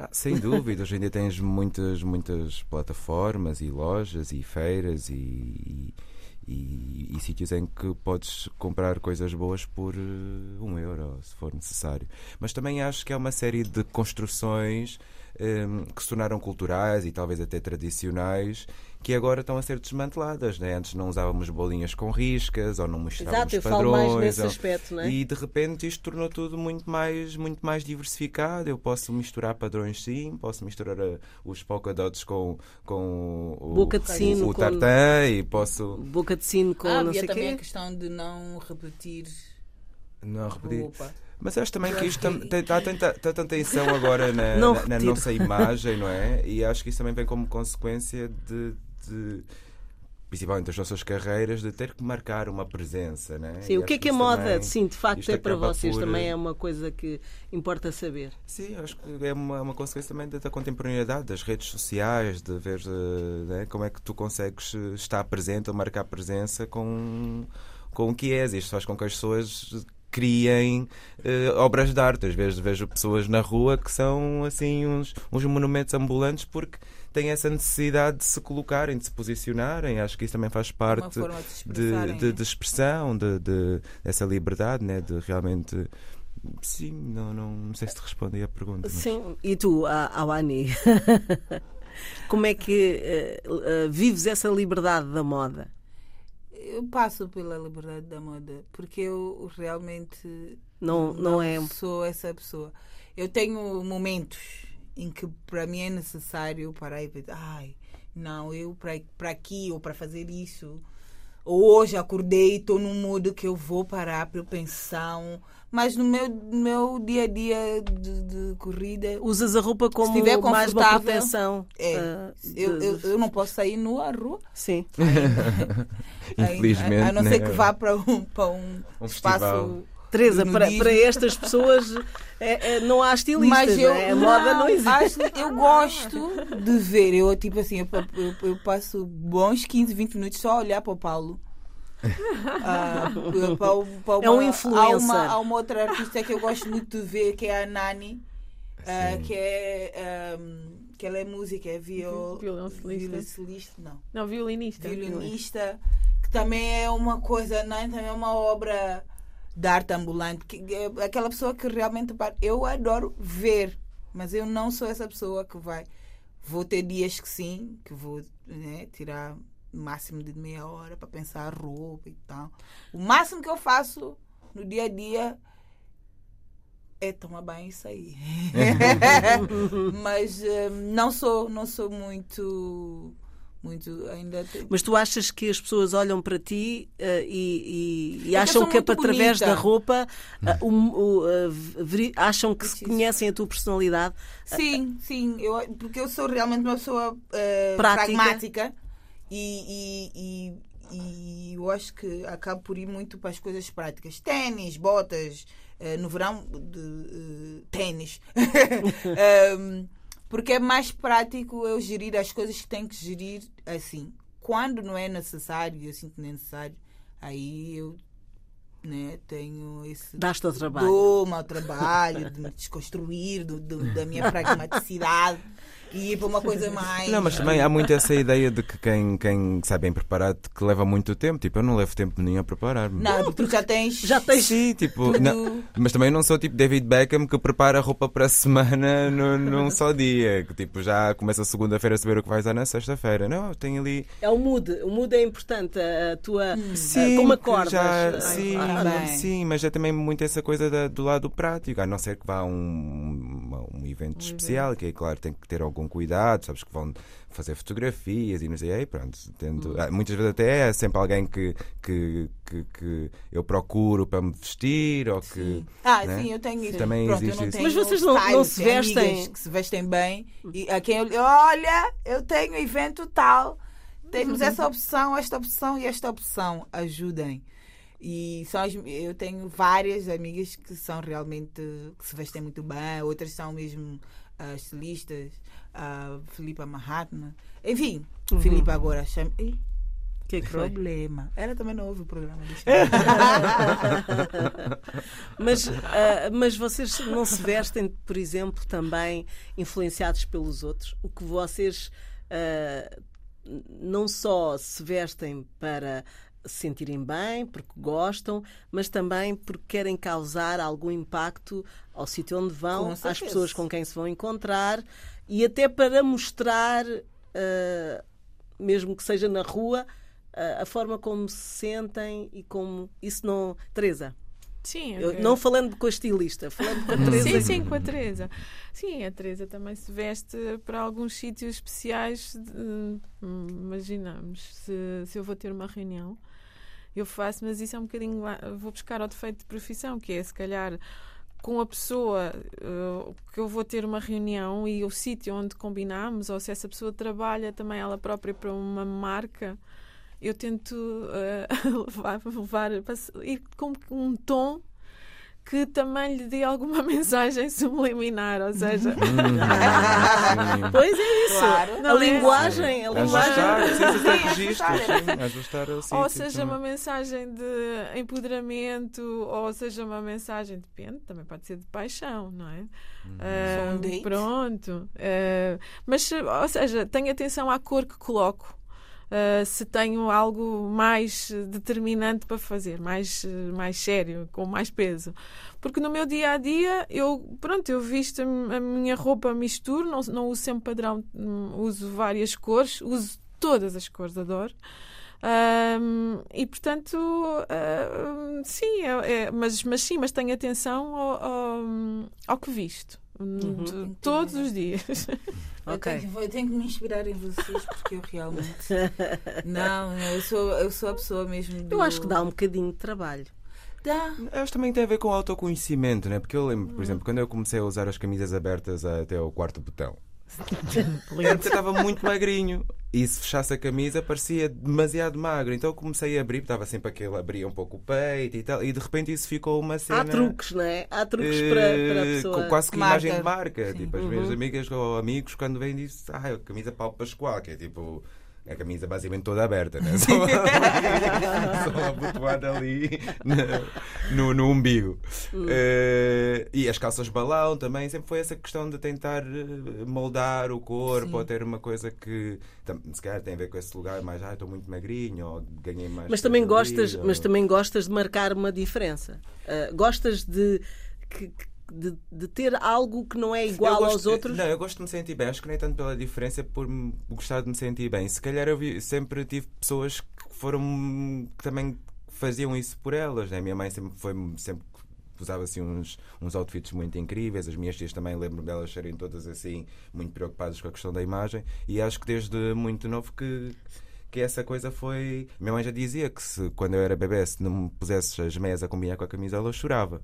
[SPEAKER 4] Ah, sem dúvida, hoje em dia tens muitas, muitas plataformas e lojas e feiras e, e, e sítios em que podes comprar coisas boas por uh, um euro, se for necessário. Mas também acho que há uma série de construções um, ehm, que se tornaram culturais e talvez até tradicionais que agora estão a ser desmanteladas. Né? Antes não usávamos bolinhas com riscas ou não mostrávamos
[SPEAKER 2] Exato,
[SPEAKER 4] padrões.
[SPEAKER 2] Falo mais nesse ou... aspecto, não é?
[SPEAKER 4] E de repente isto tornou tudo muito mais, muito mais diversificado. Eu posso misturar padrões sim, posso misturar a, eh, os polka dots com, com o,
[SPEAKER 2] Boca de sino
[SPEAKER 4] o, o tartan e posso...
[SPEAKER 2] Boca de sino com
[SPEAKER 5] ah,
[SPEAKER 2] não sei
[SPEAKER 5] também
[SPEAKER 2] quê.
[SPEAKER 5] a questão de não repetir
[SPEAKER 4] não repetir. Roupa. Mas acho também que isto está tanta, tá tanta tensão agora na, não na, na, nossa imagem, não é? E acho que isso também vem como consequência de, de principalmente das nossas carreiras, de ter que marcar uma presença. Né?
[SPEAKER 2] Sim, e o que é que a moda, também, sim, de facto, é para vocês por... também é uma coisa que importa saber.
[SPEAKER 4] Sim, acho que é uma, uma consequência também da, contemporaneidade, das redes sociais, de ver né, como é que tu consegues estar presente ou marcar presença com, com o que és. Isto faz com que as pessoas criem uh, obras de arte. Às vezes vejo pessoas na rua que são assim uns, uns monumentos ambulantes porque têm essa necessidade de se colocarem, de se posicionarem. Acho que isso também faz parte de, de, de, expressão, de, de, dessa liberdade, né? de realmente. Sim, não, não, não sei se te respondi à pergunta. Mas...
[SPEAKER 2] Sim, e tu, Awani, como é que uh, uh, vives essa liberdade da moda?
[SPEAKER 5] Eu passo pela liberdade da moda porque eu realmente
[SPEAKER 2] não, não, não é
[SPEAKER 5] sou essa pessoa. eu tenho momentos em que para mim é necessário parar e pensar, ai, não, eu para aqui ou para fazer isso. Ou hoje acordei e estou num modo que eu vou parar para eu pensar. um- Mas no meu, meu dia a dia de, de corrida,
[SPEAKER 2] Usas a roupa como
[SPEAKER 5] estiver
[SPEAKER 2] mais uma proteção.
[SPEAKER 5] é,
[SPEAKER 2] de-
[SPEAKER 5] eu, eu, eu não posso sair nua à rua.
[SPEAKER 2] Sim.
[SPEAKER 4] Infelizmente.
[SPEAKER 5] A, a não ser
[SPEAKER 4] né?
[SPEAKER 5] que vá para um, para um,
[SPEAKER 4] Um
[SPEAKER 5] espaço.
[SPEAKER 4] festival.
[SPEAKER 2] Teresa, para, para estas pessoas é- é- não há estilistas,
[SPEAKER 5] Mas eu,
[SPEAKER 2] é? a moda não existe.
[SPEAKER 5] acho- eu gosto de ver. Eu, tipo assim, eu, eu- eu passo bons 15, 20 minutos só a olhar para o Paulo. Ah, para para
[SPEAKER 2] É um
[SPEAKER 5] uma-
[SPEAKER 2] influencer.
[SPEAKER 5] Há uma, há uma outra artista que eu gosto muito de ver, que é a Nani, ah,
[SPEAKER 4] Sim.
[SPEAKER 5] que é. ahm, que ela é música, é viol,
[SPEAKER 3] Violoncelista.
[SPEAKER 5] violoncelista, não.
[SPEAKER 3] Não, violinista.
[SPEAKER 5] violinista, que também é uma coisa, não é? também é uma obra de arte ambulante, que é aquela pessoa que realmente eu adoro ver, mas eu não sou essa pessoa que vai. Vou ter dias que sim, que vou né, tirar o máximo de meia hora para pensar a roupa e tal. O máximo que eu faço no dia a dia é tomar banho e sair. mas eh, não sou, não sou muito muito ainda te-
[SPEAKER 2] Mas tu achas que as pessoas olham para ti eh, e, e- e
[SPEAKER 5] eu
[SPEAKER 2] acham que é através
[SPEAKER 5] bonita.
[SPEAKER 2] da roupa eh, veri- acham que se conhecem a tua personalidade?
[SPEAKER 5] Sim, sim, eu, porque eu sou realmente uma pessoa pragmática e, e, eu acho que acabo por ir muito para as coisas práticas. Ténis, botas, no verão, de, ténis. Ehm, porque é mais prático eu gerir as coisas que tenho que gerir assim. Quando não é necessário, eu sinto que não é necessário, aí eu né, tenho esse
[SPEAKER 2] Dás-te ao trabalho.
[SPEAKER 5] Dou-me ao trabalho de me desconstruir do, do- da minha pragmaticidade e ir para uma coisa mais.
[SPEAKER 4] Não, mas também há muito essa ideia de que quem, quem sai bem preparado que leva muito tempo. Tipo, eu não levo tempo nenhum a preparar-me.
[SPEAKER 5] Não, porque tu já tens.
[SPEAKER 2] Já tens
[SPEAKER 4] Sim, tipo,
[SPEAKER 5] tudo.
[SPEAKER 4] não- mas também não sou tipo David Beckham que prepara a roupa para a semana no- num só dia. Que tipo, já começa segunda-feira a saber o que vais usar na sexta-feira. Não, tenho ali.
[SPEAKER 2] É o mood. O mood é importante. A tua.
[SPEAKER 4] Sim,
[SPEAKER 2] como acordas.
[SPEAKER 4] já- sim,
[SPEAKER 2] ah,
[SPEAKER 4] sim, mas é também muito essa coisa da- do lado prático. A não ser que vá a um, uma- um evento especial, que é claro, tem que ter algum cuidado, sabes que vão fazer fotografias e não sei, aí pronto. Tento,
[SPEAKER 2] Hum.
[SPEAKER 4] ah, muitas vezes até é sempre alguém que, que, que, que eu procuro para me vestir ou que.
[SPEAKER 5] Ah,
[SPEAKER 4] né?
[SPEAKER 5] sim, eu tenho isso.
[SPEAKER 4] Também
[SPEAKER 5] Pronto, eu
[SPEAKER 4] existe isso.
[SPEAKER 2] Mas vocês não- não se vestem?
[SPEAKER 5] que se vestem bem e a quem eu olha, eu tenho evento tal, temos essa opção, esta opção e esta opção, ajudem. E são as- eu tenho várias amigas que são realmente que se vestem muito bem, outras são mesmo ah, estilistas, a Filipa Mahatma, enfim, Filipa agora chama. Ih,
[SPEAKER 2] que que foi?
[SPEAKER 5] problema. Ela também não ouve o programa.
[SPEAKER 2] Mas, ah, mas vocês não se vestem, por exemplo, também influenciados pelos outros? O que vocês ah, não só se vestem para se sentirem bem, porque gostam, mas também porque querem causar algum impacto ao sítio onde vão, às pessoas com quem se vão encontrar e até para mostrar, ah, mesmo que seja na rua, ah, a forma como se sentem e como. Isso não. Teresa.
[SPEAKER 3] Sim,
[SPEAKER 2] Eu-
[SPEAKER 3] é-
[SPEAKER 2] não falando com a estilista, falando com a Teresa.
[SPEAKER 3] Sim, sim, com a Teresa. Sim, a Teresa também se veste para alguns sítios especiais. de- hum, imaginamos, se, se eu vou ter uma reunião, eu faço, mas isso é um bocadinho. lá- Vou buscar ao defeito de profissão, que é se calhar com a pessoa eh, que eu vou ter uma reunião e o sítio onde combinamos, ou se essa pessoa trabalha também ela própria para uma marca, eu tento eh, levar, levar ir com um tom que também lhe dê alguma mensagem subliminar, ou seja,
[SPEAKER 4] Hum,
[SPEAKER 2] Pois é isso.
[SPEAKER 5] Claro.
[SPEAKER 2] a
[SPEAKER 3] Não é?
[SPEAKER 2] linguagem, a linguagem.
[SPEAKER 4] ajustar
[SPEAKER 5] Sim,
[SPEAKER 4] registros,
[SPEAKER 5] ajustar.
[SPEAKER 4] ajustar sítio
[SPEAKER 3] ou seja
[SPEAKER 4] também.
[SPEAKER 3] uma mensagem de empoderamento, ou seja uma mensagem, depende, também pode ser de paixão, não é? Ah,
[SPEAKER 5] Só um date.
[SPEAKER 3] pronto. Ah, mas, ou seja, tenho atenção à cor que coloco. Ah, se tenho algo mais determinante para fazer, mais, eh, mais sério, com mais peso. Porque no meu dia a dia, eu, pronto, eu visto a mi- a minha roupa, misturo, não, não uso sempre padrão, hum, uso várias cores, uso todas as cores, adoro. Ahm, e portanto, ahm, sim, é, é- mas, mas sim, mas tenho atenção ao, ao, ao que visto. Hum, t- Todos os dias.
[SPEAKER 5] Eu,
[SPEAKER 2] Ok.
[SPEAKER 5] tenho, eu tenho que me inspirar em vocês porque eu realmente. Não, eu sou, eu sou a pessoa mesmo. Do...
[SPEAKER 2] Eu acho que dá um bocadinho de trabalho.
[SPEAKER 5] Dá.
[SPEAKER 4] Eu acho que também tem a ver com autoconhecimento, né? Porque eu lembro, por exemplo, quando eu comecei a usar as camisas abertas até ao quarto botão. Porque eu estava muito magrinho. E se fechasse a camisa parecia demasiado magro. Então eu comecei a abrir, estava sempre aquele, abria um pouco o peito e tal. E de repente isso ficou uma cena.
[SPEAKER 2] Há truques, não é? Há truques
[SPEAKER 4] eh,
[SPEAKER 2] para, para a pessoa.
[SPEAKER 4] com quase que
[SPEAKER 5] Marca.
[SPEAKER 4] imagem de marca.
[SPEAKER 5] Sim.
[SPEAKER 4] Tipo, as minhas amigas ou amigos, quando vêm, dizem ah, a camisa Paulo Pascoal, que é tipo. A camisa basicamente toda aberta, né? Só, só abotoada ali no, no, umbigo. Eh, e as calças balão também, sempre foi essa questão de tentar eh, moldar o corpo
[SPEAKER 5] Sim.
[SPEAKER 4] ou ter uma coisa que se calhar tem a ver com esse lugar, mais ah, estou muito magrinho ou ganhei mais.
[SPEAKER 2] Mas também,
[SPEAKER 4] coisa ali,
[SPEAKER 2] gostas,
[SPEAKER 4] ou-
[SPEAKER 2] mas também gostas de marcar uma diferença. Ah, gostas de, que- de, de ter algo que não é igual
[SPEAKER 4] gosto-
[SPEAKER 2] aos outros?
[SPEAKER 4] Não, eu gosto de me sentir bem. Acho que nem tanto pela diferença, por gostar de me sentir bem. Se calhar eu vi- sempre tive pessoas que foram que também faziam isso por elas. Né? Minha mãe sempre foi sempre usava assim uns, uns outfits muito incríveis. As minhas tias também lembro delas serem todas assim muito preocupadas com a questão da imagem. E acho que desde muito novo que que essa coisa foi. Minha mãe já dizia que se, quando eu era bebê, se não me pusesses as meias a combinar com a camisola, eu chorava.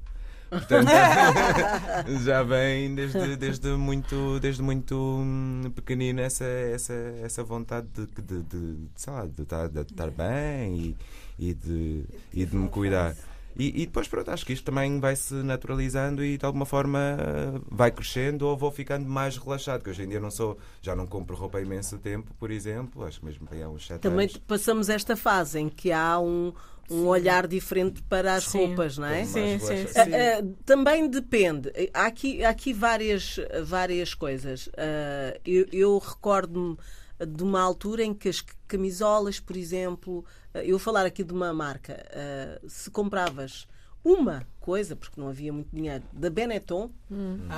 [SPEAKER 4] Portanto, já vem desde, desde muito, desde muito hum, pequenino essa, essa, essa vontade de, de, de, de, sei lá, de, estar, de estar bem e, e, de, e de me cuidar. E, e depois, pronto, acho que isto também vai se naturalizando e de alguma forma eh, vai crescendo ou vou ficando mais relaxado. Que hoje em dia não sou, já não compro roupa há imenso tempo, por exemplo, acho que mesmo há uns 7
[SPEAKER 2] Também
[SPEAKER 4] anos.
[SPEAKER 2] passamos esta fase em que há um, um olhar diferente para as
[SPEAKER 3] Sim.
[SPEAKER 2] roupas, não é?
[SPEAKER 3] Sim, sim, sim.
[SPEAKER 2] Ah, ah, também depende. Há aqui, há aqui várias, várias coisas. Ah, eu eu recordo-me de uma altura em que as camisolas, por exemplo, ah, eu vou falar aqui de uma marca, ah, se compravas uma coisa, porque não havia muito dinheiro, da Benetton,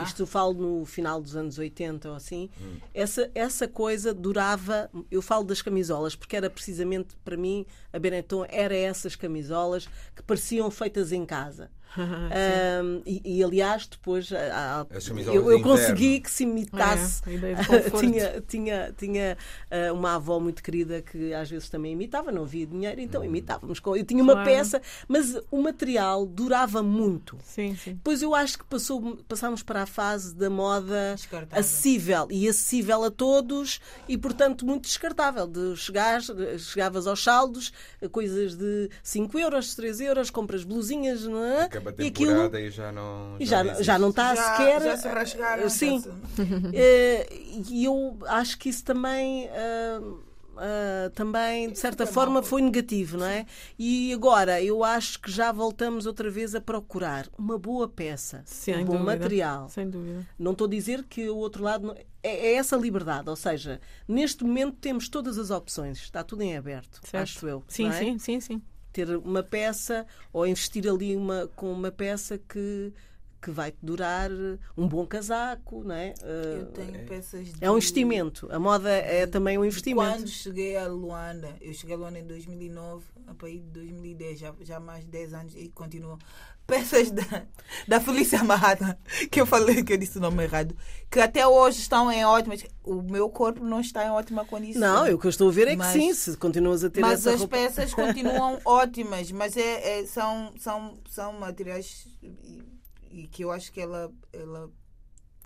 [SPEAKER 2] isto eu falo no final dos anos 80 ou assim, essa, essa coisa durava, eu falo das camisolas, porque era precisamente, para mim, a Benetton era essas camisolas que pareciam feitas em casa. Ahm, e, e, aliás, depois ah, ah,
[SPEAKER 4] As camisolas
[SPEAKER 2] eu, eu consegui que se imitasse.
[SPEAKER 3] É, a
[SPEAKER 2] tinha tinha, tinha ah, uma avó muito querida que às vezes também imitava, não havia dinheiro, então imitávamos. com- Eu tinha uma
[SPEAKER 3] Claro.
[SPEAKER 2] peça, mas o material durava muito.
[SPEAKER 3] Sim, sim.
[SPEAKER 2] Depois eu acho que passou, passámos para a fase da moda
[SPEAKER 5] Descartável.
[SPEAKER 2] acessível e acessível a todos e, portanto, muito descartável. De chegar, chegavas aos saldos, coisas de 5 euros, 3 euros, compras blusinhas não é?
[SPEAKER 4] Acaba a
[SPEAKER 2] e aquilo
[SPEAKER 4] temporada e já não.
[SPEAKER 2] já,
[SPEAKER 4] existe.
[SPEAKER 2] já não está
[SPEAKER 5] já,
[SPEAKER 2] sequer.
[SPEAKER 5] já se rasgaram.
[SPEAKER 2] Sim.
[SPEAKER 5] já
[SPEAKER 2] Eh, E eu acho que isso também. ah, ah, também, de certa
[SPEAKER 5] foi
[SPEAKER 2] forma,
[SPEAKER 5] mal.
[SPEAKER 2] foi negativo, não é? E agora eu acho que já voltamos outra vez a procurar uma boa peça,
[SPEAKER 3] Sem
[SPEAKER 2] um bom
[SPEAKER 3] dúvida.
[SPEAKER 2] material.
[SPEAKER 3] Sem dúvida.
[SPEAKER 2] Não estou a dizer que o outro lado. não- É, é essa liberdade, ou seja, neste momento temos todas as opções, está tudo em aberto,
[SPEAKER 3] Certo.
[SPEAKER 2] acho eu.
[SPEAKER 3] Sim,
[SPEAKER 2] não é?
[SPEAKER 3] sim, sim, sim.
[SPEAKER 2] Ter uma peça ou investir ali uma, com uma peça que, que vai te durar um bom casaco, não é?
[SPEAKER 5] Eu
[SPEAKER 2] Uh,
[SPEAKER 5] tenho peças de...
[SPEAKER 2] é um investimento. A moda é também um investimento.
[SPEAKER 5] Quando cheguei a Luanda, eu cheguei a Luanda em 2009, a país de 2010, já, já há mais de 10 anos e continuam. Peças da, da Felícia Amada, que eu falei que eu disse o nome errado, que até hoje estão em ótimas. O meu corpo não está em ótima condição.
[SPEAKER 2] Não, eu o que eu estou a ver é que
[SPEAKER 5] Mas-
[SPEAKER 2] sim, se continuas a ter
[SPEAKER 5] Mas as
[SPEAKER 2] roupa.
[SPEAKER 5] peças continuam ótimas, mas é, é- são, são, são materiais e, que eu acho que ela, ela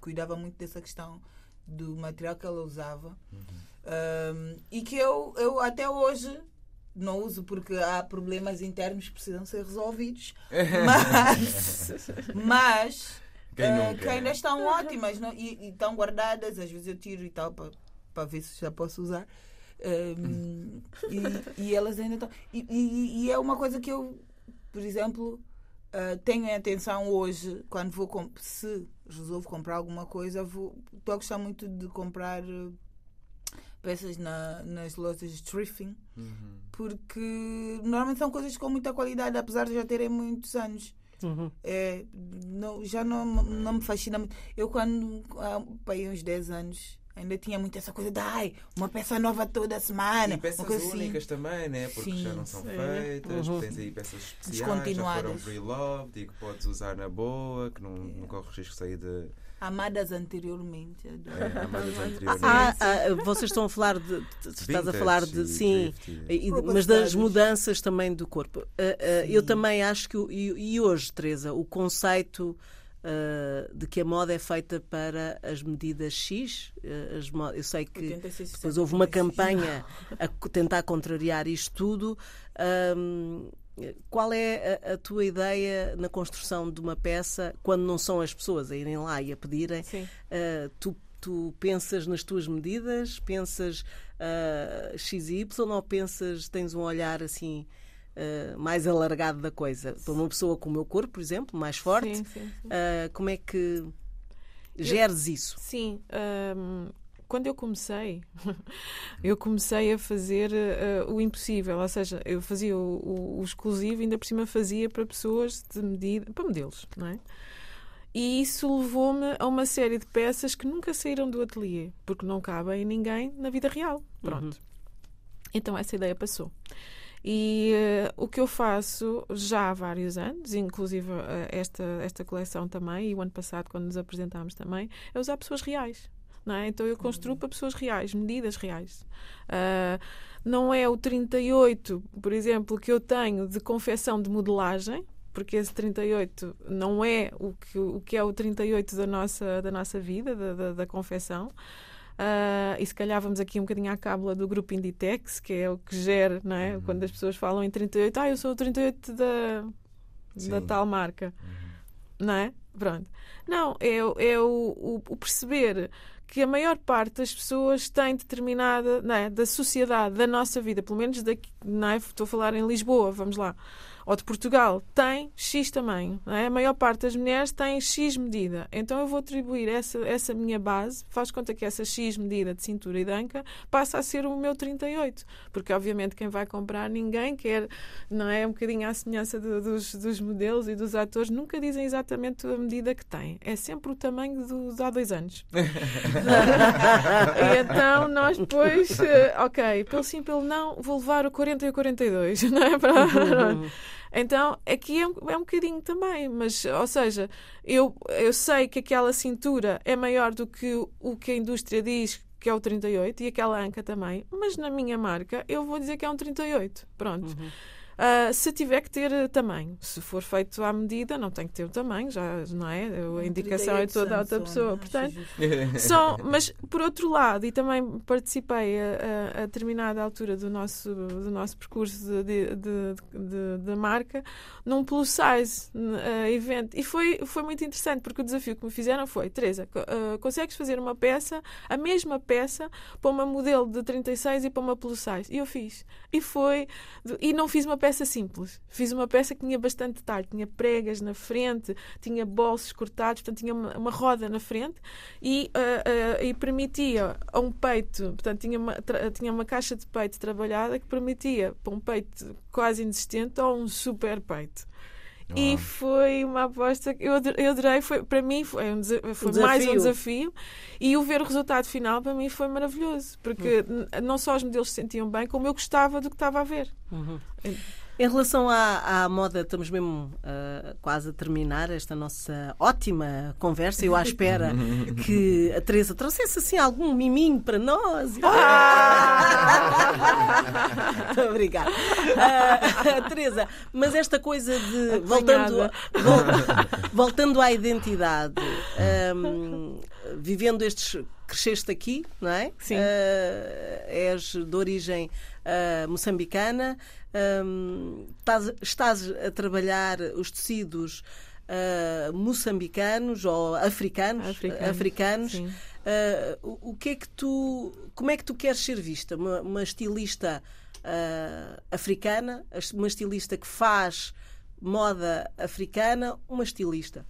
[SPEAKER 5] cuidava muito dessa questão do material que ela usava Um, e que eu, eu até hoje não uso porque há problemas internos que precisam ser resolvidos, mas, mas
[SPEAKER 4] Quem nunca,
[SPEAKER 5] que
[SPEAKER 4] né?
[SPEAKER 5] ainda estão ótimas não? E, e estão guardadas, às vezes eu tiro e tal para ver se já posso usar. Um, e, e elas ainda estão. E, e- e é uma coisa que eu, por exemplo, uh, tenho em atenção hoje, quando vou comp- se resolvo comprar alguma coisa, vou- estou a gostar muito de comprar uh, peças na- nas lojas de thrifting,
[SPEAKER 4] Uhum.
[SPEAKER 5] porque normalmente são coisas com muita qualidade, apesar de já terem muitos anos.
[SPEAKER 2] Uhum.
[SPEAKER 5] É, não, já não, não me fascina muito. Eu, quando há uns 10 anos, Ainda tinha muito essa coisa de ai, uma peça nova toda semana.
[SPEAKER 4] E peças
[SPEAKER 5] assim.
[SPEAKER 4] únicas também, né? Porque
[SPEAKER 5] Sim,
[SPEAKER 4] já não são
[SPEAKER 3] sim.
[SPEAKER 4] feitas,
[SPEAKER 2] Uhum.
[SPEAKER 4] tens aí peças especiais, já foram pre-loved e que podes usar na boa, que não, não corres risco de sair de
[SPEAKER 5] Amadas anteriormente.
[SPEAKER 4] é, amadas anteriormente.
[SPEAKER 2] Ah, ah, vocês estão a falar de. de- Estás a falar de. Sim.
[SPEAKER 4] e-
[SPEAKER 2] E- mas das mudanças também do corpo. Ah, ah, eu também acho que. E, e hoje, Teresa, o conceito ah, de que a moda é feita para as medidas X, ah, as eu sei que
[SPEAKER 5] 86,
[SPEAKER 2] depois houve uma
[SPEAKER 5] 86.
[SPEAKER 2] campanha a tentar contrariar isto tudo. Qual é a, a tua ideia na construção de uma peça quando não são as pessoas a irem lá e a pedirem? Uh, tu, tu pensas nas tuas medidas, pensas uh, X e Y ou pensas, tens um olhar assim uh, mais alargado da coisa? Para uma pessoa com o meu corpo, por exemplo, mais forte,
[SPEAKER 3] Sim, sim, sim.
[SPEAKER 2] uh, como é que geres isso?
[SPEAKER 3] Sim, hum, quando eu comecei, eu comecei a fazer uh, o impossível, ou seja, eu fazia o, o- o exclusivo e ainda por cima fazia para pessoas de medida, para modelos, não é? E isso levou-me a uma série de peças que nunca saíram do ateliê, porque não cabem em ninguém na vida real. Pronto. Então essa ideia passou. E eh, o que eu faço já há vários anos, inclusive eh, esta, esta coleção também, e o ano passado, quando nos apresentámos também, é usar pessoas reais. Não é? Então eu construo para pessoas reais, medidas reais. Ah, não é o 38, por exemplo, que eu tenho de confecção de modelagem, porque esse 38 não é o que, o que é o 38 da nossa, da nossa vida, da, da, da confecção. Ah, e se calhar vamos aqui um bocadinho à cábula do grupo Inditex, que é o que gera, não é? Quando as pessoas falam em 38, ah, eu sou o 38 da, da tal marca,
[SPEAKER 4] Uhum.
[SPEAKER 3] não é? Pronto. Não, é, o- é o, o, o perceber que a maior parte das pessoas tem determinada, não é? da sociedade, da nossa vida, pelo menos daqui, não é? estou a falar em Lisboa, vamos lá, ou de Portugal, tem X tamanho. É? A maior parte das mulheres tem X medida. Então eu vou atribuir essa, essa minha base, faz conta que essa X medida de cintura e de anca passa a ser o meu 38. Porque obviamente quem vai comprar, ninguém quer, não é? Um bocadinho à semelhança do- dos, dos modelos e dos atores, nunca dizem exatamente a medida que têm. É sempre o tamanho do, de há dois anos. e então nós depois, eh, ok, pelo sim, pelo não, vou levar o 40 e o 42, não é? Para- Então, aqui é um, é um bocadinho também, mas, ou seja, eu, eu sei que aquela cintura é maior do que o, o que a indústria diz que é o 38 e aquela anca também, mas na minha marca eu vou dizer que é um 38. Pronto. Ah, se tiver que ter eh, tamanho, se for feito à medida, não tem que ter o tamanho, já não é? A indicação é
[SPEAKER 5] 38
[SPEAKER 3] toda a outra pessoa.
[SPEAKER 5] acho
[SPEAKER 3] Portanto, são, mas por outro lado, e também participei a, a- a determinada altura do nosso, do nosso percurso de, de, de, de- marca num plus size eh, evento. E foi, foi muito interessante, porque o desafio que me fizeram foi: Teresa, eh, consegues fazer uma peça, a mesma peça, para uma modelo de 36 e para uma plus size? E eu fiz. E foi. E não fiz uma peça simples. Fiz uma peça que tinha bastante detalhe. Tinha pregas na frente, tinha bolsos cortados, portanto, tinha uma, uma roda na frente e, ah, ah, e permitia a um peito, portanto, tinha uma, tinha uma caixa de peito trabalhada que permitia para um peito quase inexistente ou um super peito. E
[SPEAKER 4] Uau.
[SPEAKER 3] foi uma aposta que eu ado- eu adorei. Foi, para mim foi, um foi
[SPEAKER 2] Um
[SPEAKER 3] mais um
[SPEAKER 2] desafio.
[SPEAKER 3] E o ver o resultado final para mim foi maravilhoso. Porque
[SPEAKER 2] Hum.
[SPEAKER 3] n- não só os modelos se sentiam bem, como eu gostava do que estava a ver.
[SPEAKER 2] Em relação à, à moda, estamos mesmo ah, quase a terminar esta nossa ótima conversa. Eu à espera que a Teresa trouxesse assim algum miminho para nós. Muito obrigada. Ah, Teresa, mas esta coisa de. Voltando, vol- voltando à identidade, ahm, vivendo estes. Cresceste aqui, não é?
[SPEAKER 3] Sim.
[SPEAKER 2] Ah, és de origem ah, moçambicana. Estás, estás a trabalhar os tecidos ah, moçambicanos ou africanos,
[SPEAKER 3] Africanos,
[SPEAKER 2] africanos. Ah, o, o que é que tu, como é que tu queres ser vista? Uma, uma estilista ah, africana, uma estilista que faz moda africana, uma estilista?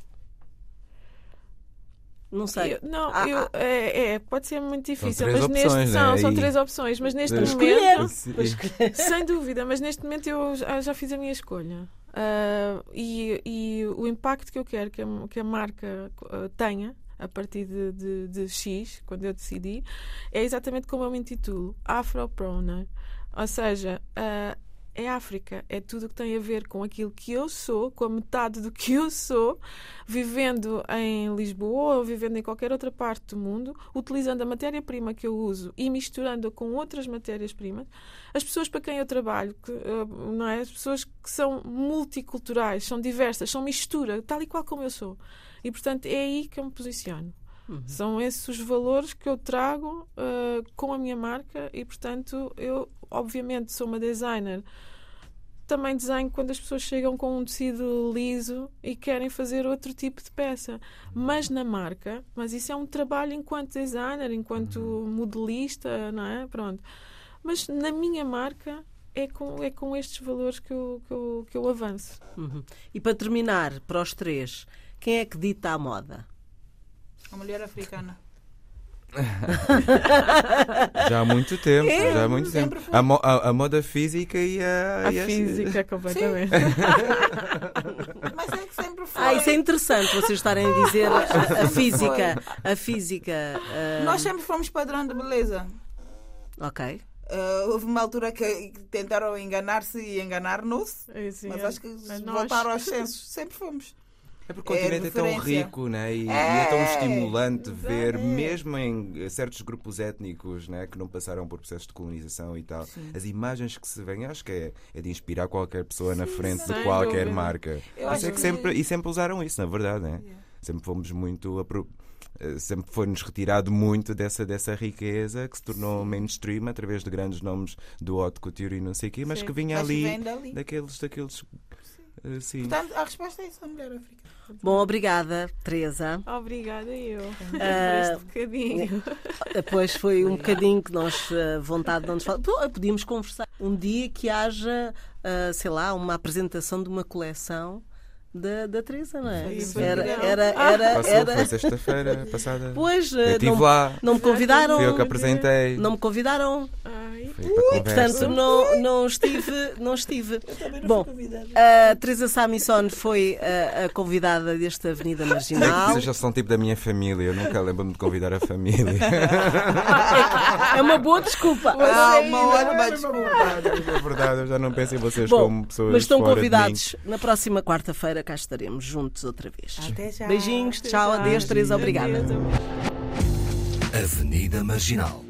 [SPEAKER 2] Não sei.
[SPEAKER 3] Eu- não,
[SPEAKER 2] Ah,
[SPEAKER 3] eu-
[SPEAKER 2] ah.
[SPEAKER 3] é, é, pode ser muito difícil,
[SPEAKER 4] três
[SPEAKER 3] mas neste
[SPEAKER 4] opções,
[SPEAKER 3] são,
[SPEAKER 4] né?
[SPEAKER 3] são
[SPEAKER 4] E-
[SPEAKER 3] três opções, mas neste
[SPEAKER 2] escolher.
[SPEAKER 3] momento,
[SPEAKER 4] Sim.
[SPEAKER 3] sem dúvida, mas neste momento eu já, já fiz a minha escolha. Ah, e, e o impacto que eu quero que a, que a marca ah, tenha a partir de, de, de X, quando eu decidi, é exatamente como eu me intitulo, Afro-Pro, Ou seja, uh, é África, é tudo o que tem a ver com aquilo que eu sou, com a metade do que eu sou, vivendo em Lisboa ou vivendo em qualquer outra parte do mundo, utilizando a matéria-prima que eu uso e misturando-a com outras matérias-primas. As pessoas para quem eu trabalho, que, eh, não é? as pessoas que são multiculturais, são diversas, são mistura, tal e qual como eu sou. E portanto é aí que eu me posiciono. Uhum. São esses os valores que eu trago uh, com a minha marca e, portanto, eu, obviamente, sou uma designer. Também desenho quando as pessoas chegam com um tecido liso e querem fazer outro tipo de peça. Mas na marca, mas isso é um trabalho enquanto designer, enquanto uhum. modelista, não é? Pronto. Mas na minha marca, é com, é com estes valores que eu, que eu, que eu avanço.
[SPEAKER 2] Uhum. E para terminar, para os três, quem é que dita a moda?
[SPEAKER 5] A mulher africana.
[SPEAKER 4] já há muito tempo, é, já há muito tempo. A, mo a, a, moda física e a.
[SPEAKER 3] A e física, completamente.
[SPEAKER 5] Mas é que sempre foi.
[SPEAKER 2] Ah, isso é interessante vocês estarem a dizer a, a física. A física.
[SPEAKER 5] Uh... Nós sempre fomos padrão de beleza.
[SPEAKER 2] Ok.
[SPEAKER 5] Uh, houve uma altura que tentaram enganar-se e enganar-nos, é, mas acho que voltaram aos sensos. Sempre fomos.
[SPEAKER 4] É porque o continente é, é tão rico né? E, é, e é tão estimulante ver, mesmo em certos grupos étnicos né? que não passaram por processos de colonização e tal, Sim. as imagens que se veem, acho que é, é de inspirar qualquer pessoa Sim, na frente de qualquer marca. Eu acho é que, que sempre, e sempre usaram isso, na verdade. Né? Yeah. Sempre fomos muito. Eh, sempre foi-nos retirado muito dessa, dessa riqueza que se tornou mainstream através de grandes nomes do haute couture e não sei o quê, mas Sim. que vinha ali daqueles, daqueles
[SPEAKER 5] Uh, sim. Portanto, a resposta é isso, a mulher africana.
[SPEAKER 2] Bom, obrigada, Teresa.
[SPEAKER 3] Obrigada eu. Uh, este bocadinho.
[SPEAKER 2] Depois foi um bocadinho que nós, uh, vontade de nos falar. Podíamos conversar um dia que haja, uh, sei lá, uma apresentação de uma coleção da, da Teresa, não é?
[SPEAKER 3] Isso,
[SPEAKER 2] era, era, era,
[SPEAKER 4] Passou,
[SPEAKER 2] era...
[SPEAKER 4] Foi sexta-feira passada.
[SPEAKER 2] Pois,
[SPEAKER 4] eu estive
[SPEAKER 2] não,
[SPEAKER 4] lá.
[SPEAKER 2] Não me convidaram.
[SPEAKER 4] Fui eu que apresentei.
[SPEAKER 2] Não me convidaram.
[SPEAKER 3] Ai.
[SPEAKER 2] Ui, portanto, não, não estive. Não estive. Bom, a Teresa Samison foi a, a, convidada desta Avenida Marginal.
[SPEAKER 4] Vocês já são tipo da minha família, eu nunca lembro-me de convidar a família.
[SPEAKER 2] é uma boa desculpa.
[SPEAKER 5] Ah, uma ótima desculpa.
[SPEAKER 4] É verdade, eu já não penso em vocês Bom, como pessoas.
[SPEAKER 2] Mas estão convidados na próxima quarta-feira cá estaremos juntos outra vez.
[SPEAKER 5] Até já.
[SPEAKER 2] Beijinhos, Até tchau, já. adeus, Teresa, obrigada.
[SPEAKER 1] Avenida Marginal